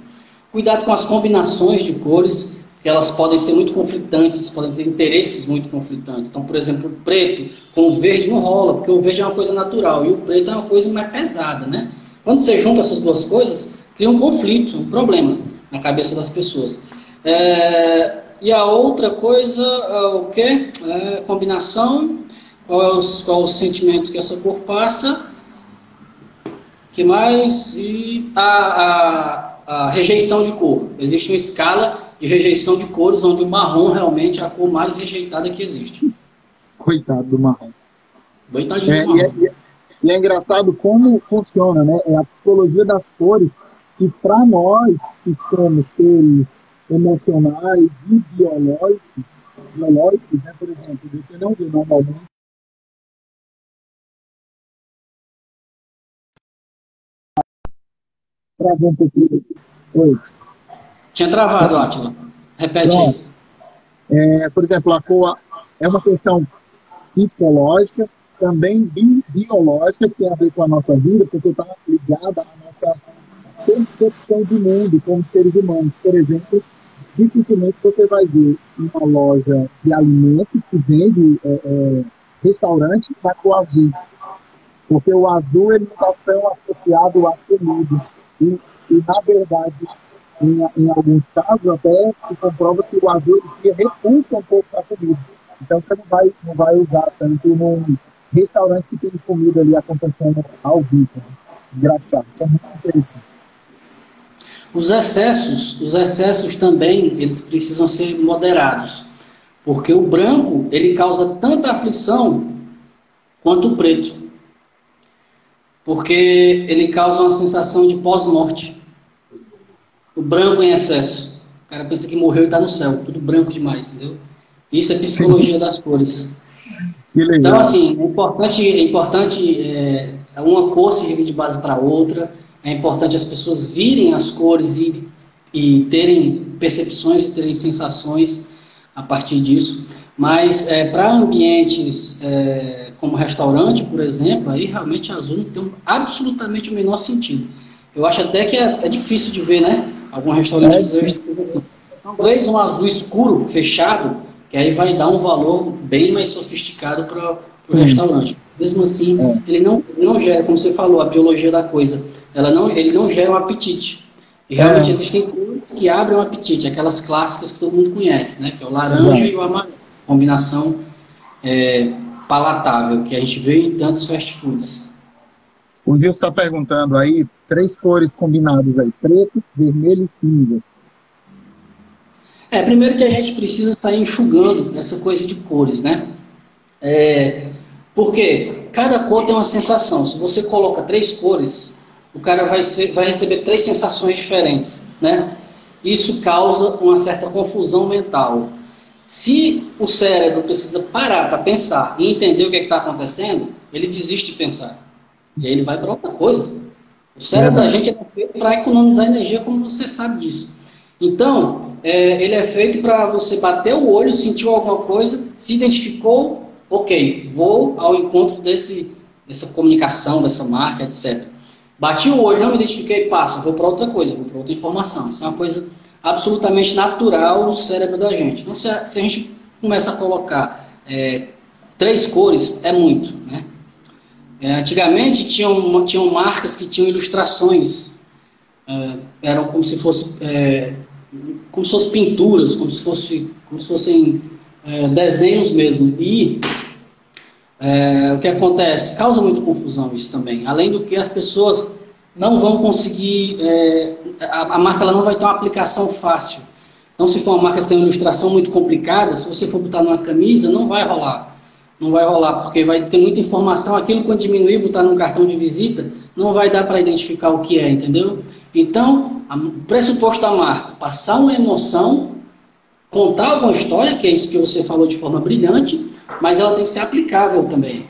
Cuidado com as combinações de cores, porque elas podem ser muito conflitantes, podem ter interesses muito conflitantes. Então, por exemplo, o preto com o verde não rola, porque o verde é uma coisa natural e o preto é uma coisa mais pesada, né? Quando você junta essas duas coisas, cria um conflito, um problema na cabeça das pessoas. É, e a outra coisa, é o que? É, combinação, qual é, o, qual é o sentimento que essa cor passa, que mais? E a, a, a rejeição de cor. Existe uma escala de rejeição de cores, onde o marrom realmente é a cor mais rejeitada que existe. Coitado do marrom. Coitadinho é, do marrom. E é, e é engraçado como funciona, né? É a psicologia das cores, que para nós que somos seres emocionais e biológicos, biológicos né? por exemplo, você não vê normalmente Travou um pouquinho. Oi. Tinha travado, Átila. Repete aí. É, por exemplo, a cor é uma questão psicológica, também bi biológica, que tem a ver com a nossa vida, porque está ligada à nossa percepção de mundo como seres humanos. Por exemplo, dificilmente você vai ver uma loja de alimentos que vende é, é, restaurante na cor azul. Porque o azul ele não está tão associado à comida. E, e na verdade, em, em, alguns casos, até se comprova que o azul repulsa um pouco a comida. Então você não vai, não vai usar tanto num restaurante que tem comida ali acontecendo ao vivo. Engraçado, isso é muito interessante. Os excessos, os excessos também, eles precisam ser moderados. Porque o branco, ele causa tanta aflição quanto o preto. Porque ele causa uma sensação de pós-morte. O branco em excesso. O cara pensa que morreu e está no céu. Tudo branco demais, entendeu? Isso é psicologia das cores. Então, assim, é importante, é importante é, uma cor servir de base para outra é importante as pessoas virem as cores e, e terem percepções e terem sensações a partir disso. Mas é, para ambientes é, como restaurante, por exemplo, aí realmente azul não tem absolutamente o menor sentido. Eu acho até que é, é difícil de ver, né? Algum restaurante é, assim. Talvez um azul escuro, fechado, que aí vai dar um valor bem mais sofisticado para o restaurante. Mesmo assim, é. ele, não, ele não gera, como você falou, a biologia da coisa ela não, ele não gera um apetite. E realmente é. existem cores que abrem um apetite, aquelas clássicas que todo mundo conhece, né? Que é o laranja é. e o amarelo. Combinação é, palatável, que a gente vê em tantos fast foods. O Gil está perguntando aí, três cores combinadas aí, preto, vermelho e cinza. É, primeiro que a gente precisa sair enxugando essa coisa de cores, né? É, porque cada cor tem uma sensação. Se você coloca três cores, o cara vai, ser, vai receber três sensações diferentes, né? Isso causa uma certa confusão mental. Se o cérebro precisa parar para pensar e entender o que é está acontecendo, ele desiste de pensar. E aí ele vai para outra coisa. O cérebro da gente é feito para economizar energia, como você sabe disso. Então, é, ele é feito para você bater o olho, sentiu alguma coisa, se identificou, ok, vou ao encontro desse, dessa comunicação, dessa marca, etc. Bati o olho, não me identifiquei, passo, vou para outra coisa, vou para outra informação. Isso é uma coisa absolutamente natural do cérebro da gente. Então, se a, se a gente começa a colocar é, três cores, é muito. Né? É, antigamente tinham, tinham marcas que tinham ilustrações, é, eram como se fosse é, como se fossem pinturas, como se, fosse, como se fossem é, desenhos mesmo. E é, o que acontece? Causa muita confusão isso também. Além do que as pessoas não vão conseguir, é, a, a, marca ela não vai ter uma aplicação fácil. Então, se for uma marca que tem uma ilustração muito complicada, se você for botar numa camisa, não vai rolar. Não vai rolar, porque vai ter muita informação. Aquilo, quando diminuir, botar num cartão de visita, não vai dar para identificar o que é, entendeu? Então, o pressuposto da marca, passar uma emoção, contar alguma história, que é isso que você falou de forma brilhante, mas ela tem que ser aplicável também.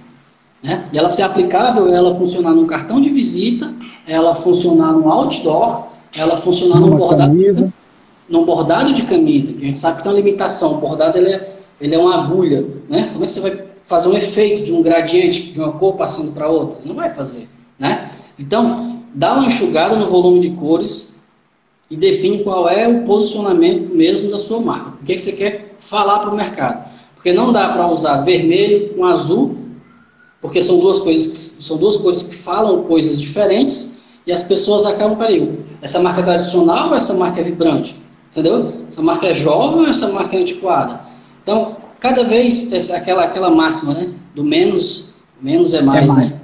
Né? E ela ser aplicável, ela funcionar num cartão de visita, ela funcionar no outdoor, ela funcionar num bordado, num bordado de camisa, que a gente sabe que tem uma limitação. O bordado ele é, ele é uma agulha. Né? Como é que você vai fazer um efeito de um gradiente de uma cor passando para outra? Não vai fazer. Né? Então, dá uma enxugada no volume de cores e define qual é o posicionamento mesmo da sua marca. O que, é que você quer falar para o mercado? Porque não dá para usar vermelho com azul, porque são duas coisas são duas cores que falam coisas diferentes e as pessoas acabam, peraí, essa marca é tradicional ou essa marca é vibrante? Entendeu? Essa marca é jovem ou essa marca é antiquada? Então, cada vez, essa, aquela, aquela máxima, né? Do menos, menos é mais, é mais. né?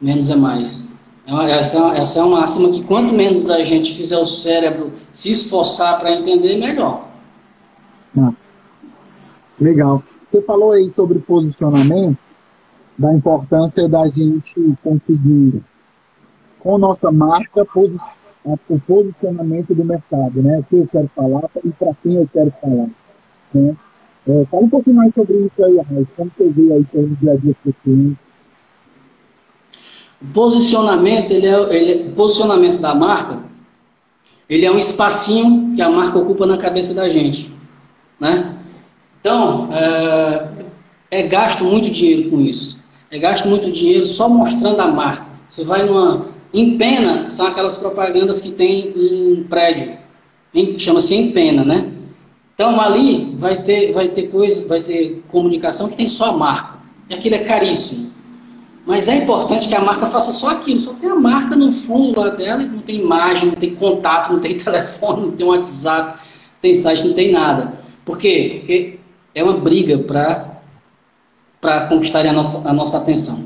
Menos é mais. É essa, é essa é uma máxima que quanto menos a gente fizer o cérebro se esforçar para entender, melhor. Nossa. Legal. Você falou aí sobre posicionamento, da importância da gente conseguir, com nossa marca, posi o posicionamento do mercado, né? O que eu quero falar e para quem eu quero falar. Né? É, fala um pouquinho mais sobre isso aí, Raiz. Como você vê isso aí no dia a dia cliente? O posicionamento, ele é, ele, o posicionamento da marca, ele é um espacinho que a marca ocupa na cabeça da gente, né? Então, é, é gasto muito dinheiro com isso. É gasto muito dinheiro só mostrando a marca. Você vai numa. Em pena, são aquelas propagandas que tem em prédio. Chama-se em pena, né? Então ali vai ter, vai ter coisa, vai ter comunicação que tem só a marca. E aquilo é caríssimo. Mas é importante que a marca faça só aquilo. Só tem a marca no fundo lá dela, não tem imagem, não tem contato, não tem telefone, não tem WhatsApp, não tem site, não tem nada. Por quê? Porque é uma briga para conquistar a nossa, a nossa atenção.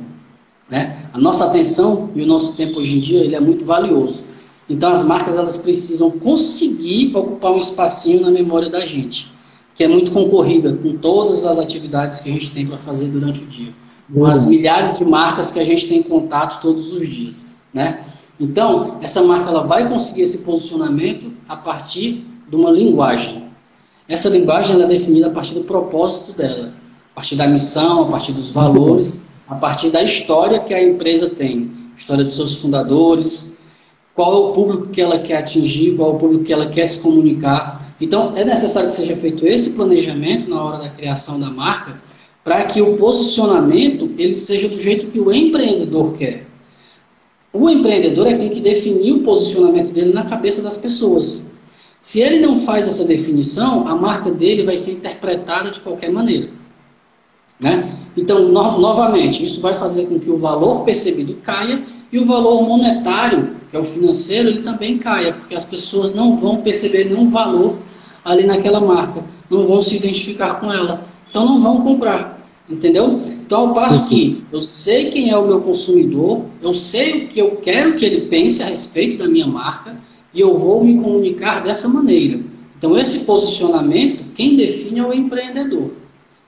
Né? A nossa atenção e o nosso tempo hoje em dia ele é muito valioso. Então as marcas elas precisam conseguir ocupar um espacinho na memória da gente, que é muito concorrida com todas as atividades que a gente tem para fazer durante o dia, com as milhares de marcas que a gente tem contato todos os dias, né? Então essa marca ela vai conseguir esse posicionamento a partir de uma linguagem. Essa linguagem é definida a partir do propósito dela, a partir da missão, a partir dos valores, a partir da história que a empresa tem, história dos seus fundadores, qual é o público que ela quer atingir, qual é o público que ela quer se comunicar. Então, é necessário que seja feito esse planejamento na hora da criação da marca, para que o posicionamento ele seja do jeito que o empreendedor quer. O empreendedor é que tem que definir o posicionamento dele na cabeça das pessoas. Se ele não faz essa definição, a marca dele vai ser interpretada de qualquer maneira. Né? Então, no, novamente, isso vai fazer com que o valor percebido caia e o valor monetário, que é o financeiro, ele também caia, porque as pessoas não vão perceber nenhum valor ali naquela marca, não vão se identificar com ela, então não vão comprar. Entendeu? Então, ao passo que eu sei quem é o meu consumidor, eu sei o que eu quero que ele pense a respeito da minha marca, e eu vou me comunicar dessa maneira. Então, esse posicionamento, quem define é o empreendedor.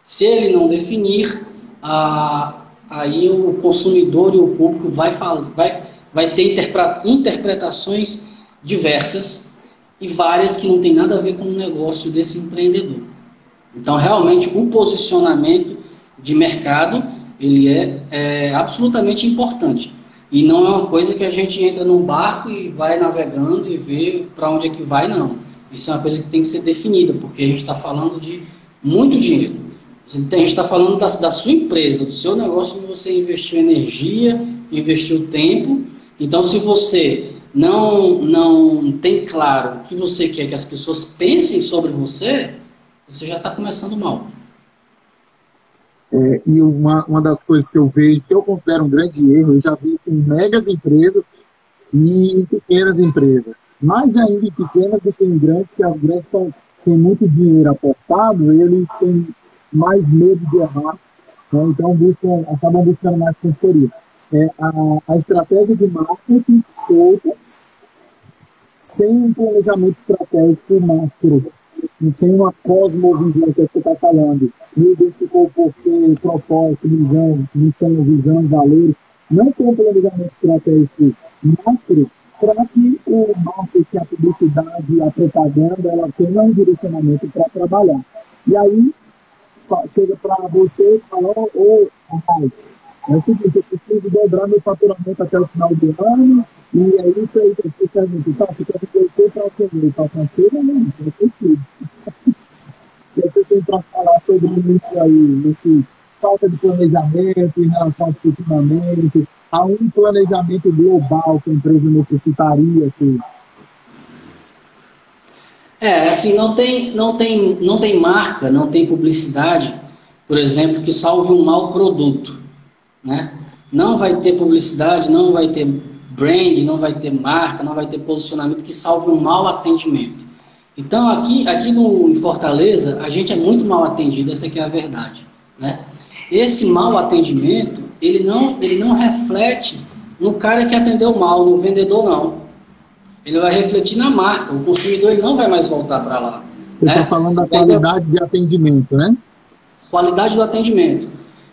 Se ele não definir, ah, aí o consumidor e o público vai, vai, vai ter interpretações diversas e várias que não tem nada a ver com o negócio desse empreendedor. Então, realmente, o posicionamento de mercado ele é, é absolutamente importante. E não é uma coisa que a gente entra num barco e vai navegando e vê para onde é que vai, não. Isso é uma coisa que tem que ser definida, porque a gente está falando de muito dinheiro. A gente está falando da, da, sua empresa, do seu negócio, onde você investiu energia, investiu tempo. Então, se você não, não tem claro o que você quer que as pessoas pensem sobre você, você já está começando mal. É, e uma, uma das coisas que eu vejo, que eu considero um grande erro, eu já vi isso em megas empresas e em pequenas empresas. Mais ainda em pequenas do que em grandes, porque as grandes têm muito dinheiro aportado, eles têm mais medo de errar, né? então buscam, acabam buscando mais consultoria. É, a, a estratégia de marketing solta, sem um planejamento estratégico macro, sem uma cosmovisão que é você está falando, não identificou o porquê, propósito, visão, missão, visão, valores, não tem um planejamento estratégico macro para que o marketing, a publicidade, a propaganda, ela tenha um direcionamento para trabalhar. E aí, chega para você e fala, ô, rapaz, é o seguinte, eu preciso dobrar meu faturamento até o final do ano, e é isso, é isso. Você pergunta, tá, você quer que eu para atender para financeiro ou não? Isso é. E aí você tem para falar sobre isso aí, nesse falta de planejamento em relação ao funcionamento, a um planejamento global que a empresa necessitaria, assim. É, assim, não tem, não tem, não tem marca, não tem publicidade, por exemplo, que salve um mau produto, né? Não vai ter publicidade, não vai ter brand, não vai ter marca, não vai ter posicionamento que salve um mau atendimento. Então, aqui, aqui no, em Fortaleza, a gente é muito mal atendido, essa é a verdade, né? Esse mau atendimento, ele não, ele não reflete no cara que atendeu mal, no vendedor não ele vai refletir na marca. O consumidor ele não vai mais voltar para lá. Você está né? falando da qualidade de atendimento, né? Qualidade do atendimento.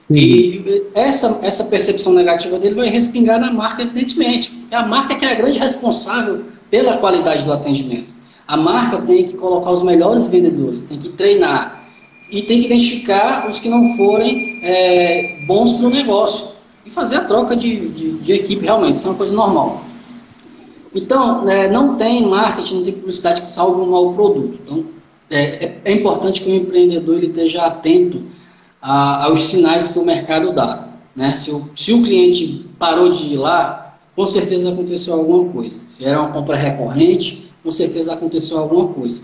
Sim. E essa, essa percepção negativa dele vai respingar na marca, evidentemente. É a marca que é a grande responsável pela qualidade do atendimento. A marca tem que colocar os melhores vendedores, tem que treinar e tem que identificar os que não forem é, bons para o negócio e fazer a troca de, de, de equipe realmente. Isso é uma coisa normal. Então, é, não tem marketing, não tem publicidade que salve um mau produto. Então, é, é, é importante que o empreendedor ele esteja atento a, aos sinais que o mercado dá. Né? Se, o, se o cliente parou de ir lá, com certeza aconteceu alguma coisa. Se era uma compra recorrente, com certeza aconteceu alguma coisa.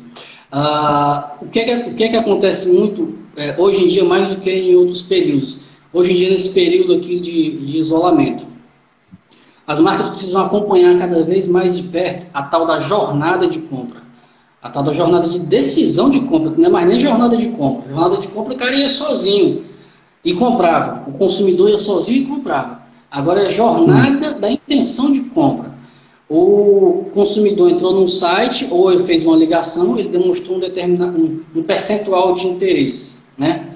Ah, o, que, é que, o que, é que acontece muito é, hoje em dia, mais do que em outros períodos? Hoje em dia, nesse período aqui de, de isolamento, as marcas precisam acompanhar cada vez mais de perto a tal da jornada de compra. A tal da jornada de decisão de compra, que não é mais nem jornada de compra. Jornada de compra o cara ia sozinho e comprava. O consumidor ia sozinho e comprava. Agora é jornada da intenção de compra. O consumidor entrou num site ou ele fez uma ligação, ele demonstrou um, determinado, um, um percentual de interesse. Né?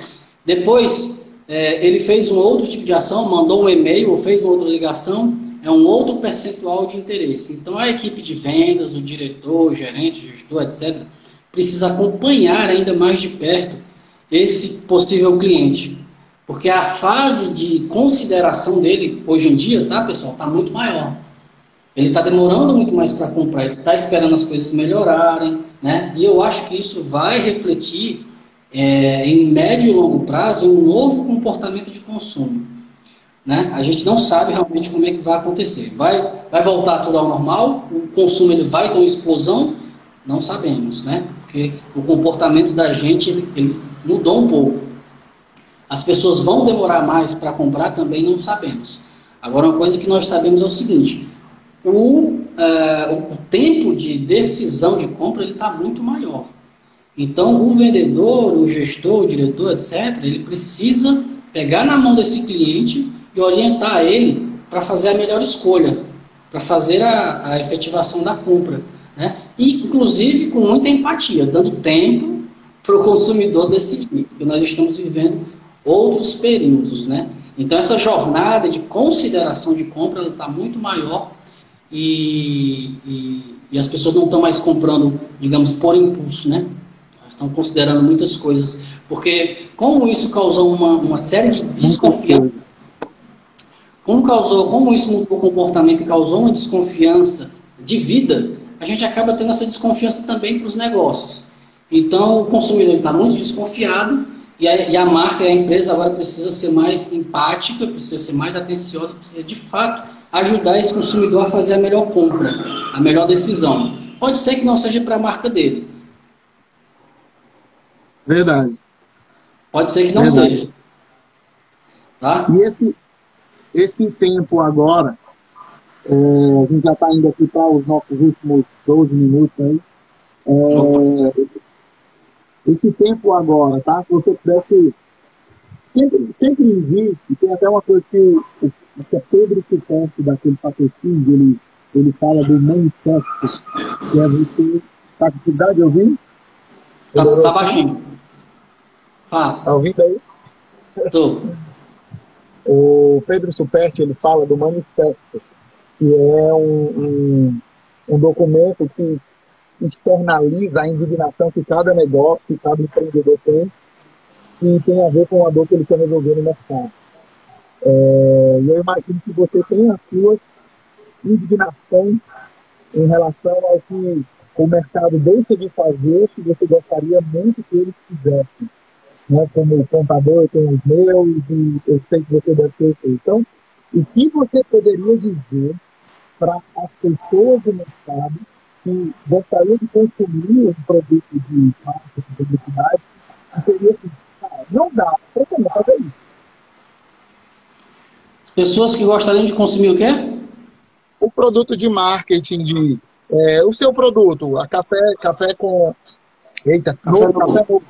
Depois, é, ele fez um outro tipo de ação, mandou um e-mail ou fez uma outra ligação, é um outro percentual de interesse. Então, a equipe de vendas, o diretor, o gerente, o gestor, etc., precisa acompanhar ainda mais de perto esse possível cliente. Porque a fase de consideração dele, hoje em dia, tá, pessoal, está muito maior. Ele está demorando muito mais para comprar, ele está esperando as coisas melhorarem, né? E eu acho que isso vai refletir é, em médio e longo prazo um novo comportamento de consumo. Né? A gente não sabe realmente como é que vai acontecer. Vai, vai voltar tudo ao normal? O consumo ele vai ter uma explosão? Não sabemos, né? Porque o comportamento da gente ele, ele mudou um pouco. As pessoas vão demorar mais para comprar também? Não sabemos. Agora, uma coisa que nós sabemos é o seguinte: o, uh, o tempo de decisão de compra está muito maior. Então, o vendedor, o gestor, o diretor, etc., ele precisa pegar na mão desse cliente e orientar ele para fazer a melhor escolha, para fazer a, a, efetivação da compra. Né? E, inclusive, com muita empatia, dando tempo para o consumidor decidir, porque nós estamos vivendo outros períodos. Né? Então, essa jornada de consideração de compra está muito maior e, e, e, as pessoas não estão mais comprando, digamos, por impulso, né? Estão considerando muitas coisas. Porque, como isso causou uma, uma série de desconfiança como, causou, como isso mudou o comportamento e causou uma desconfiança de vida, a gente acaba tendo essa desconfiança também para os negócios. Então, o consumidor está muito desconfiado e a, e a marca, a empresa agora precisa ser mais empática, precisa ser mais atenciosa, precisa de fato ajudar esse consumidor a fazer a melhor compra, a melhor decisão. Pode ser que não seja para a marca dele. Verdade. Pode ser que não Verdade. seja. Tá? E esse, esse tempo agora, é, a gente já está indo aqui para os nossos últimos 12 minutos aí. É, esse tempo agora, tá? Se você pudesse. Sempre, sempre existe, tem até uma coisa que o, que é Pedro Suporte, daquele patrocínio, ele, ele fala do manifesto, que é você. Tá com dificuldade de ouvir? Tá, tá baixinho. Fala. Tá ouvindo aí? Tô. O Pedro Superti ele fala do manifesto, que é um, um, um documento que externaliza a indignação que cada negócio, que cada empreendedor tem que tem a ver com a dor que ele quer resolver no mercado. É, eu imagino que você tem as suas indignações em relação ao que o mercado deixa de fazer que você gostaria muito que eles fizessem. Né? Como contador, eu tenho os meus e eu sei que você deve ter isso. Então, o que você poderia dizer para as pessoas do mercado que gostariam de consumir um produto de marketing, de publicidade, que seria assim, não dá para como fazer isso. Pessoas que gostariam de consumir o quê? O produto de marketing, de é, o seu produto, a café, café com. Eita, café novo, café novo.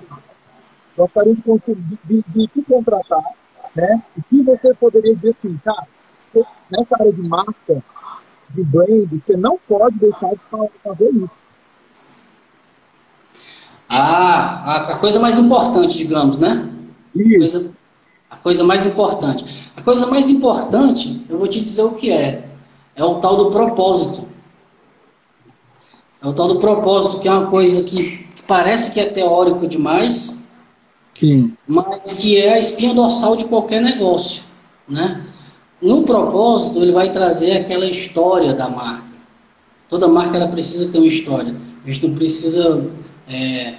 Gostaria de, de, de, de te contratar, né? O que você poderia dizer assim, cara, você, nessa área de marca, de brand, você não pode deixar de fazer isso. Ah, a, coisa mais importante, digamos, né? Isso. A coisa, a coisa mais importante. A coisa mais importante, eu vou te dizer o que é. É o tal do propósito. É o tal do propósito, que é uma coisa que, que parece que é teórico demais, Sim. mas que é a espinha dorsal de qualquer negócio, né? No propósito, ele vai trazer aquela história da marca. Toda marca ela precisa ter uma história. A gente não precisa é,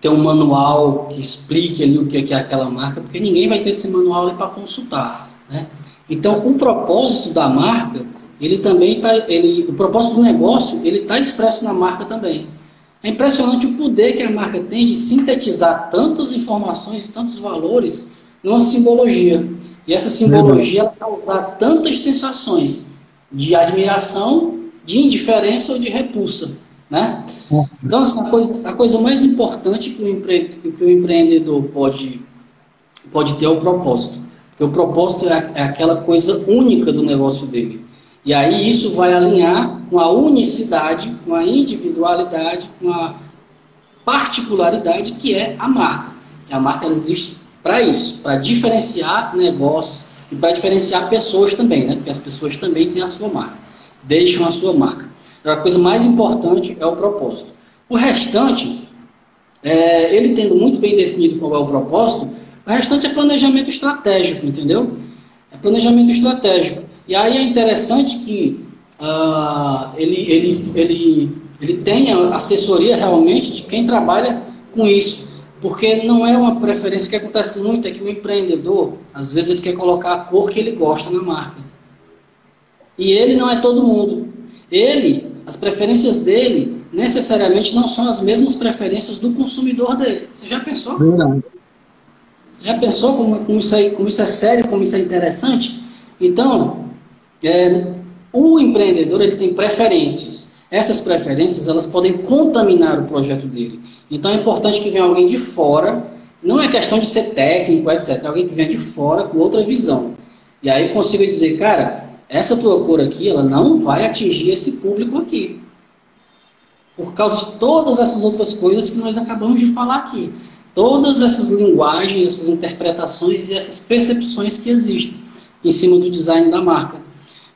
ter um manual que explique ali o que é aquela marca, porque ninguém vai ter esse manual para consultar. Né? Então, o propósito da marca, ele também está, ele, o propósito do negócio, ele está expresso na marca também. É impressionante o poder que a marca tem de sintetizar tantas informações, tantos valores numa simbologia. E essa simbologia ela causar tantas sensações de admiração, de indiferença ou de repulsa. Né? Então, assim, a, coisa, a coisa mais importante que o, empre, que o empreendedor pode, pode ter é o propósito. Porque o propósito é, é aquela coisa única do negócio dele. E aí isso vai alinhar com a unicidade, com a individualidade, com a particularidade que é a marca. A marca existe para isso, para diferenciar negócios e para diferenciar pessoas também, né? Porque as pessoas também têm a sua marca, deixam a sua marca. A coisa mais importante é o propósito. O restante, é, ele tendo muito bem definido qual é o propósito, o restante é planejamento estratégico, entendeu? É planejamento estratégico. E aí é interessante que uh, ele, ele, ele, ele tenha assessoria realmente de quem trabalha com isso. Porque não é uma preferência que acontece muito, é que o empreendedor, às vezes, ele quer colocar a cor que ele gosta na marca. E ele não é todo mundo. Ele, as preferências dele, necessariamente não são as mesmas preferências do consumidor dele. Você já pensou? Não. Você já pensou como, como, isso, aí, como isso é sério, como isso é interessante? Então, é, o empreendedor ele tem preferências essas preferências elas podem contaminar o projeto dele. Então é importante que venha alguém de fora, não é questão de ser técnico, etc. É alguém que venha de fora com outra visão. E aí consiga dizer, cara, essa tua cor aqui, ela não vai atingir esse público aqui. Por causa de todas essas outras coisas que nós acabamos de falar aqui. Todas essas linguagens, essas interpretações e essas percepções que existem em cima do design da marca.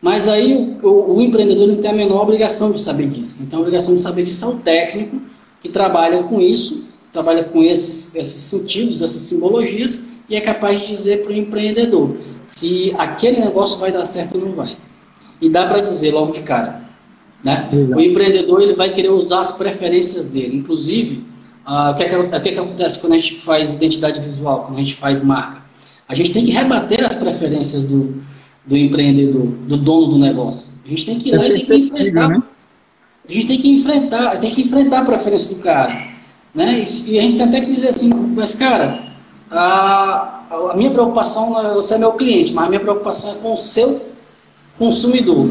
Mas aí o, o, o, empreendedor não tem a menor obrigação de saber disso. Então a obrigação de saber disso é o técnico que trabalha com isso, trabalha com esses, esses sentidos, essas simbologias, e é capaz de dizer para o empreendedor se aquele negócio vai dar certo ou não vai. E dá para dizer logo de cara. Né? O empreendedor ele vai querer usar as preferências dele. Inclusive, uh, o, que é que, o que, é que acontece quando a gente faz identidade visual, quando a gente faz marca? A gente tem que rebater as preferências do, do empreendedor, do dono do negócio. A gente tem que ir lá e tem que enfrentar. Né? A gente tem que enfrentar, tem que enfrentar a preferência do cara. Né? E, a gente tem até que dizer assim, mas cara, a, a minha preocupação é você é meu cliente, mas a minha preocupação é com o seu consumidor,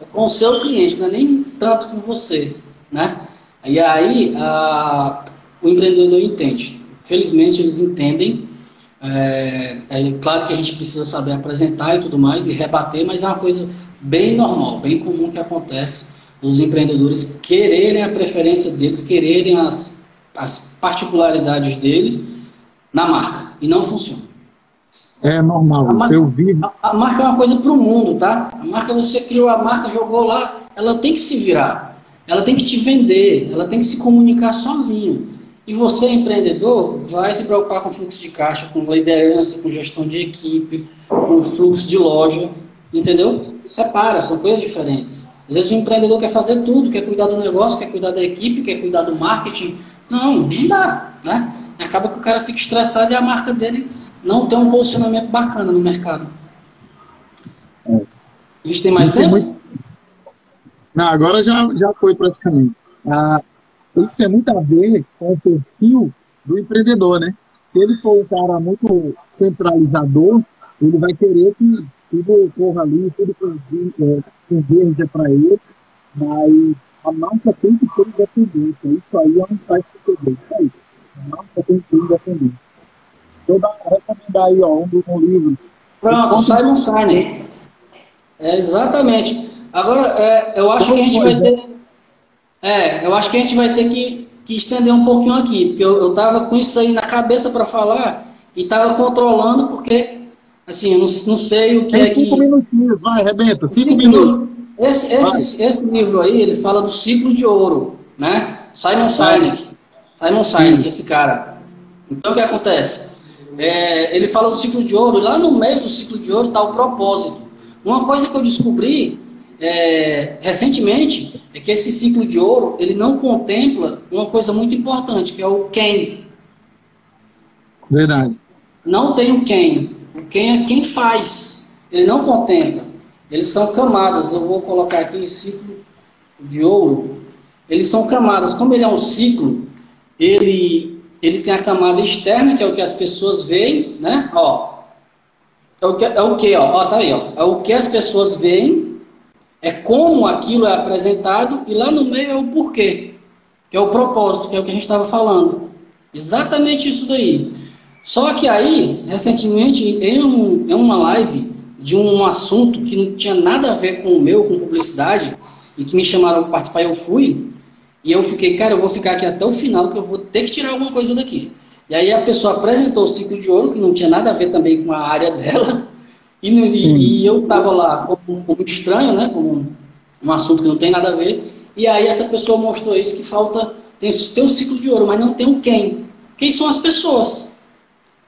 é com o seu cliente, não é nem tanto com você. Né? E aí a, o empreendedor entende. Felizmente eles entendem é, é, claro que a gente precisa saber apresentar e tudo mais e rebater, mas é uma coisa bem normal, bem comum que acontece dos empreendedores quererem a preferência deles, quererem as, as particularidades deles na marca e não funciona. É normal, a você ouvir. A, a, marca é uma coisa para o mundo, tá? A marca você criou a marca, jogou lá, ela tem que se virar, ela tem que te vender, ela tem que se comunicar sozinha. E você, empreendedor, vai se preocupar com fluxo de caixa, com liderança, com gestão de equipe, com fluxo de loja, entendeu? Separa, são coisas diferentes. Às vezes o empreendedor quer fazer tudo, quer cuidar do negócio, quer cuidar da equipe, quer cuidar do marketing. Não, não dá, né? Acaba que o cara fica estressado e a marca dele não tem um posicionamento bacana no mercado. É. A gente tem mais tempo? Tem muito... Não, agora já, já foi praticamente. Ah, isso tem muito a ver com o perfil do empreendedor, né? Se ele for um cara muito centralizador, ele vai querer que tudo corra ali, tudo com, é, é para ele, mas a marca tem que ter independência. Isso aí é um site que eu Isso aí. A marca tem que ter independência. Então, dá, recomendar aí ó, um, um livro. Pronto, Simon Sinek. É, exatamente. Agora, é, eu acho que a gente vai ter. É, eu acho que a gente vai ter que, que estender um pouquinho aqui, porque eu, eu tava com isso aí na cabeça para falar e tava controlando, porque, assim, eu não, não sei o que Tem é cinco que... minutinhos, vai, arrebenta, cinco, cinco minutos. minutos. Esse, esse, esse, livro aí, ele fala do ciclo de ouro, né? Simon Sinek. Simon Sinek, esse cara. Então, o que acontece? É, ele fala do ciclo de ouro, e lá no meio do ciclo de ouro está o propósito. Uma coisa que eu descobri é, recentemente é que esse ciclo de ouro ele não contempla uma coisa muito importante, que é o quem. Verdade. Não tem o quem. O quem é quem faz. Ele não contempla. Eles são camadas. Eu vou colocar aqui ciclo de ouro. Eles são camadas. Como ele é um ciclo, ele, ele tem a camada externa, que é o que as pessoas veem, né? Ó, é o que, é o que ó, ó, tá aí, ó. É o que as pessoas veem é como aquilo é apresentado e lá no meio é o porquê, que é o propósito, que é o que a gente estava falando. Exatamente isso daí. Só que aí, recentemente, em, um, em uma live de um assunto que não tinha nada a ver com o meu, com publicidade, e que me chamaram para participar, eu fui, e eu fiquei, cara, eu vou ficar aqui até o final, que eu vou ter que tirar alguma coisa daqui. E aí a pessoa apresentou o ciclo de ouro, que não tinha nada a ver também com a área dela, e, e, e eu estava lá como, como, estranho, né? Como um assunto que não tem nada a ver. E aí essa pessoa mostrou isso que falta tem, tem um ciclo de ouro, mas não tem um quem. Quem são as pessoas?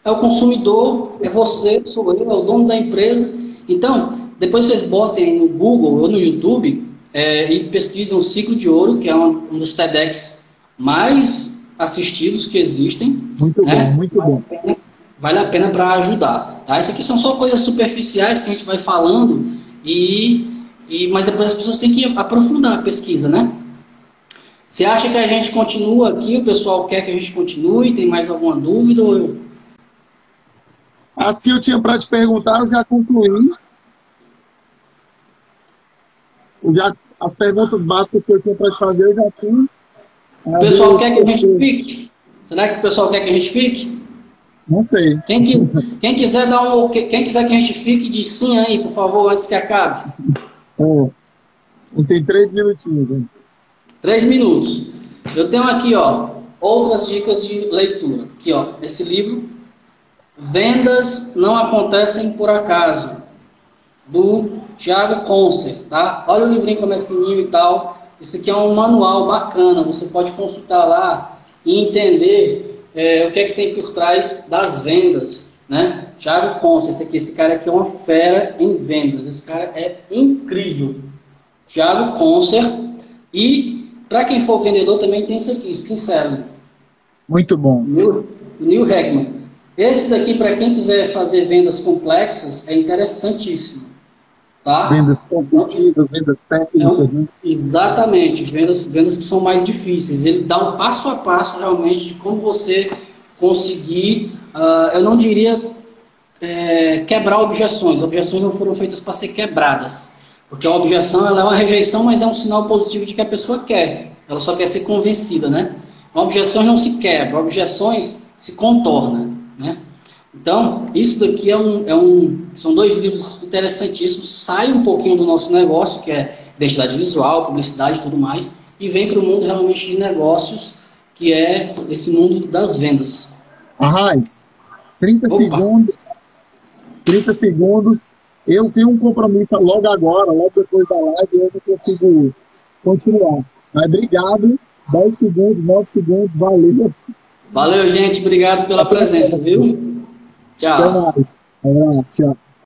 É o consumidor, é você, sou eu, é o dono da empresa. Então, depois vocês botem no Google ou no YouTube é, e pesquisem o ciclo de ouro, que é um, um dos TEDx mais assistidos que existem. Muito né? bom, muito bom vale a pena para ajudar. Tá? Isso aqui são só coisas superficiais que a gente vai falando, e, e mas depois as pessoas têm que aprofundar a pesquisa, né? Você acha que a gente continua aqui? O pessoal quer que a gente continue? Tem mais alguma dúvida? Ou eu... As que eu tinha para te perguntar, eu já concluí. Eu já, as perguntas básicas que eu tinha para te fazer, eu já fiz. O pessoal quer que a gente fique? Será que o pessoal quer que a gente fique? Não sei. Quem, quem, quiser dar um, quem quiser que a gente fique de sim aí, por favor, antes que acabe. Oh, tem três minutinhos. Hein? Três minutos. Eu tenho aqui, ó, outras dicas de leitura. Aqui, ó, esse livro, Vendas não acontecem por acaso, do Thiago Concer, tá? Olha o livrinho como é fininho e tal. Esse aqui é um manual bacana, você pode consultar lá e entender é, o que é que tem por trás das vendas, né? Thiago Concert aqui, esse cara aqui é uma fera em vendas, esse cara é incrível. Thiago Concert e para quem for vendedor também tem isso aqui, Spin. Muito bom. Neil, Neil Hegman. Esse daqui, para quem quiser fazer vendas complexas, é interessantíssimo. Tá? Vendas consultivas, vendas técnicas. Né? Exatamente, vendas, vendas que são mais difíceis. Ele dá um passo a passo realmente de como você conseguir, uh, eu não diria é, quebrar objeções. Objeções não foram feitas para ser quebradas. Porque a objeção ela é uma rejeição, mas é um sinal positivo de que a pessoa quer. Ela só quer ser convencida, né? Objeções não se quebram, objeções se contornam, né? Então, isso daqui é um, é um, são dois livros interessantíssimos. Sai um pouquinho do nosso negócio, que é identidade visual, publicidade e tudo mais, e vem para o mundo realmente de negócios, que é esse mundo das vendas. Arraiz, 30 Opa. segundos. 30 segundos. Eu tenho um compromisso logo agora, logo depois da live, eu não consigo continuar. Mas obrigado. 10 segundos, 9 segundos, valeu. Valeu, gente. Obrigado pela presença, viu? Tchau. Até mais. Tchau.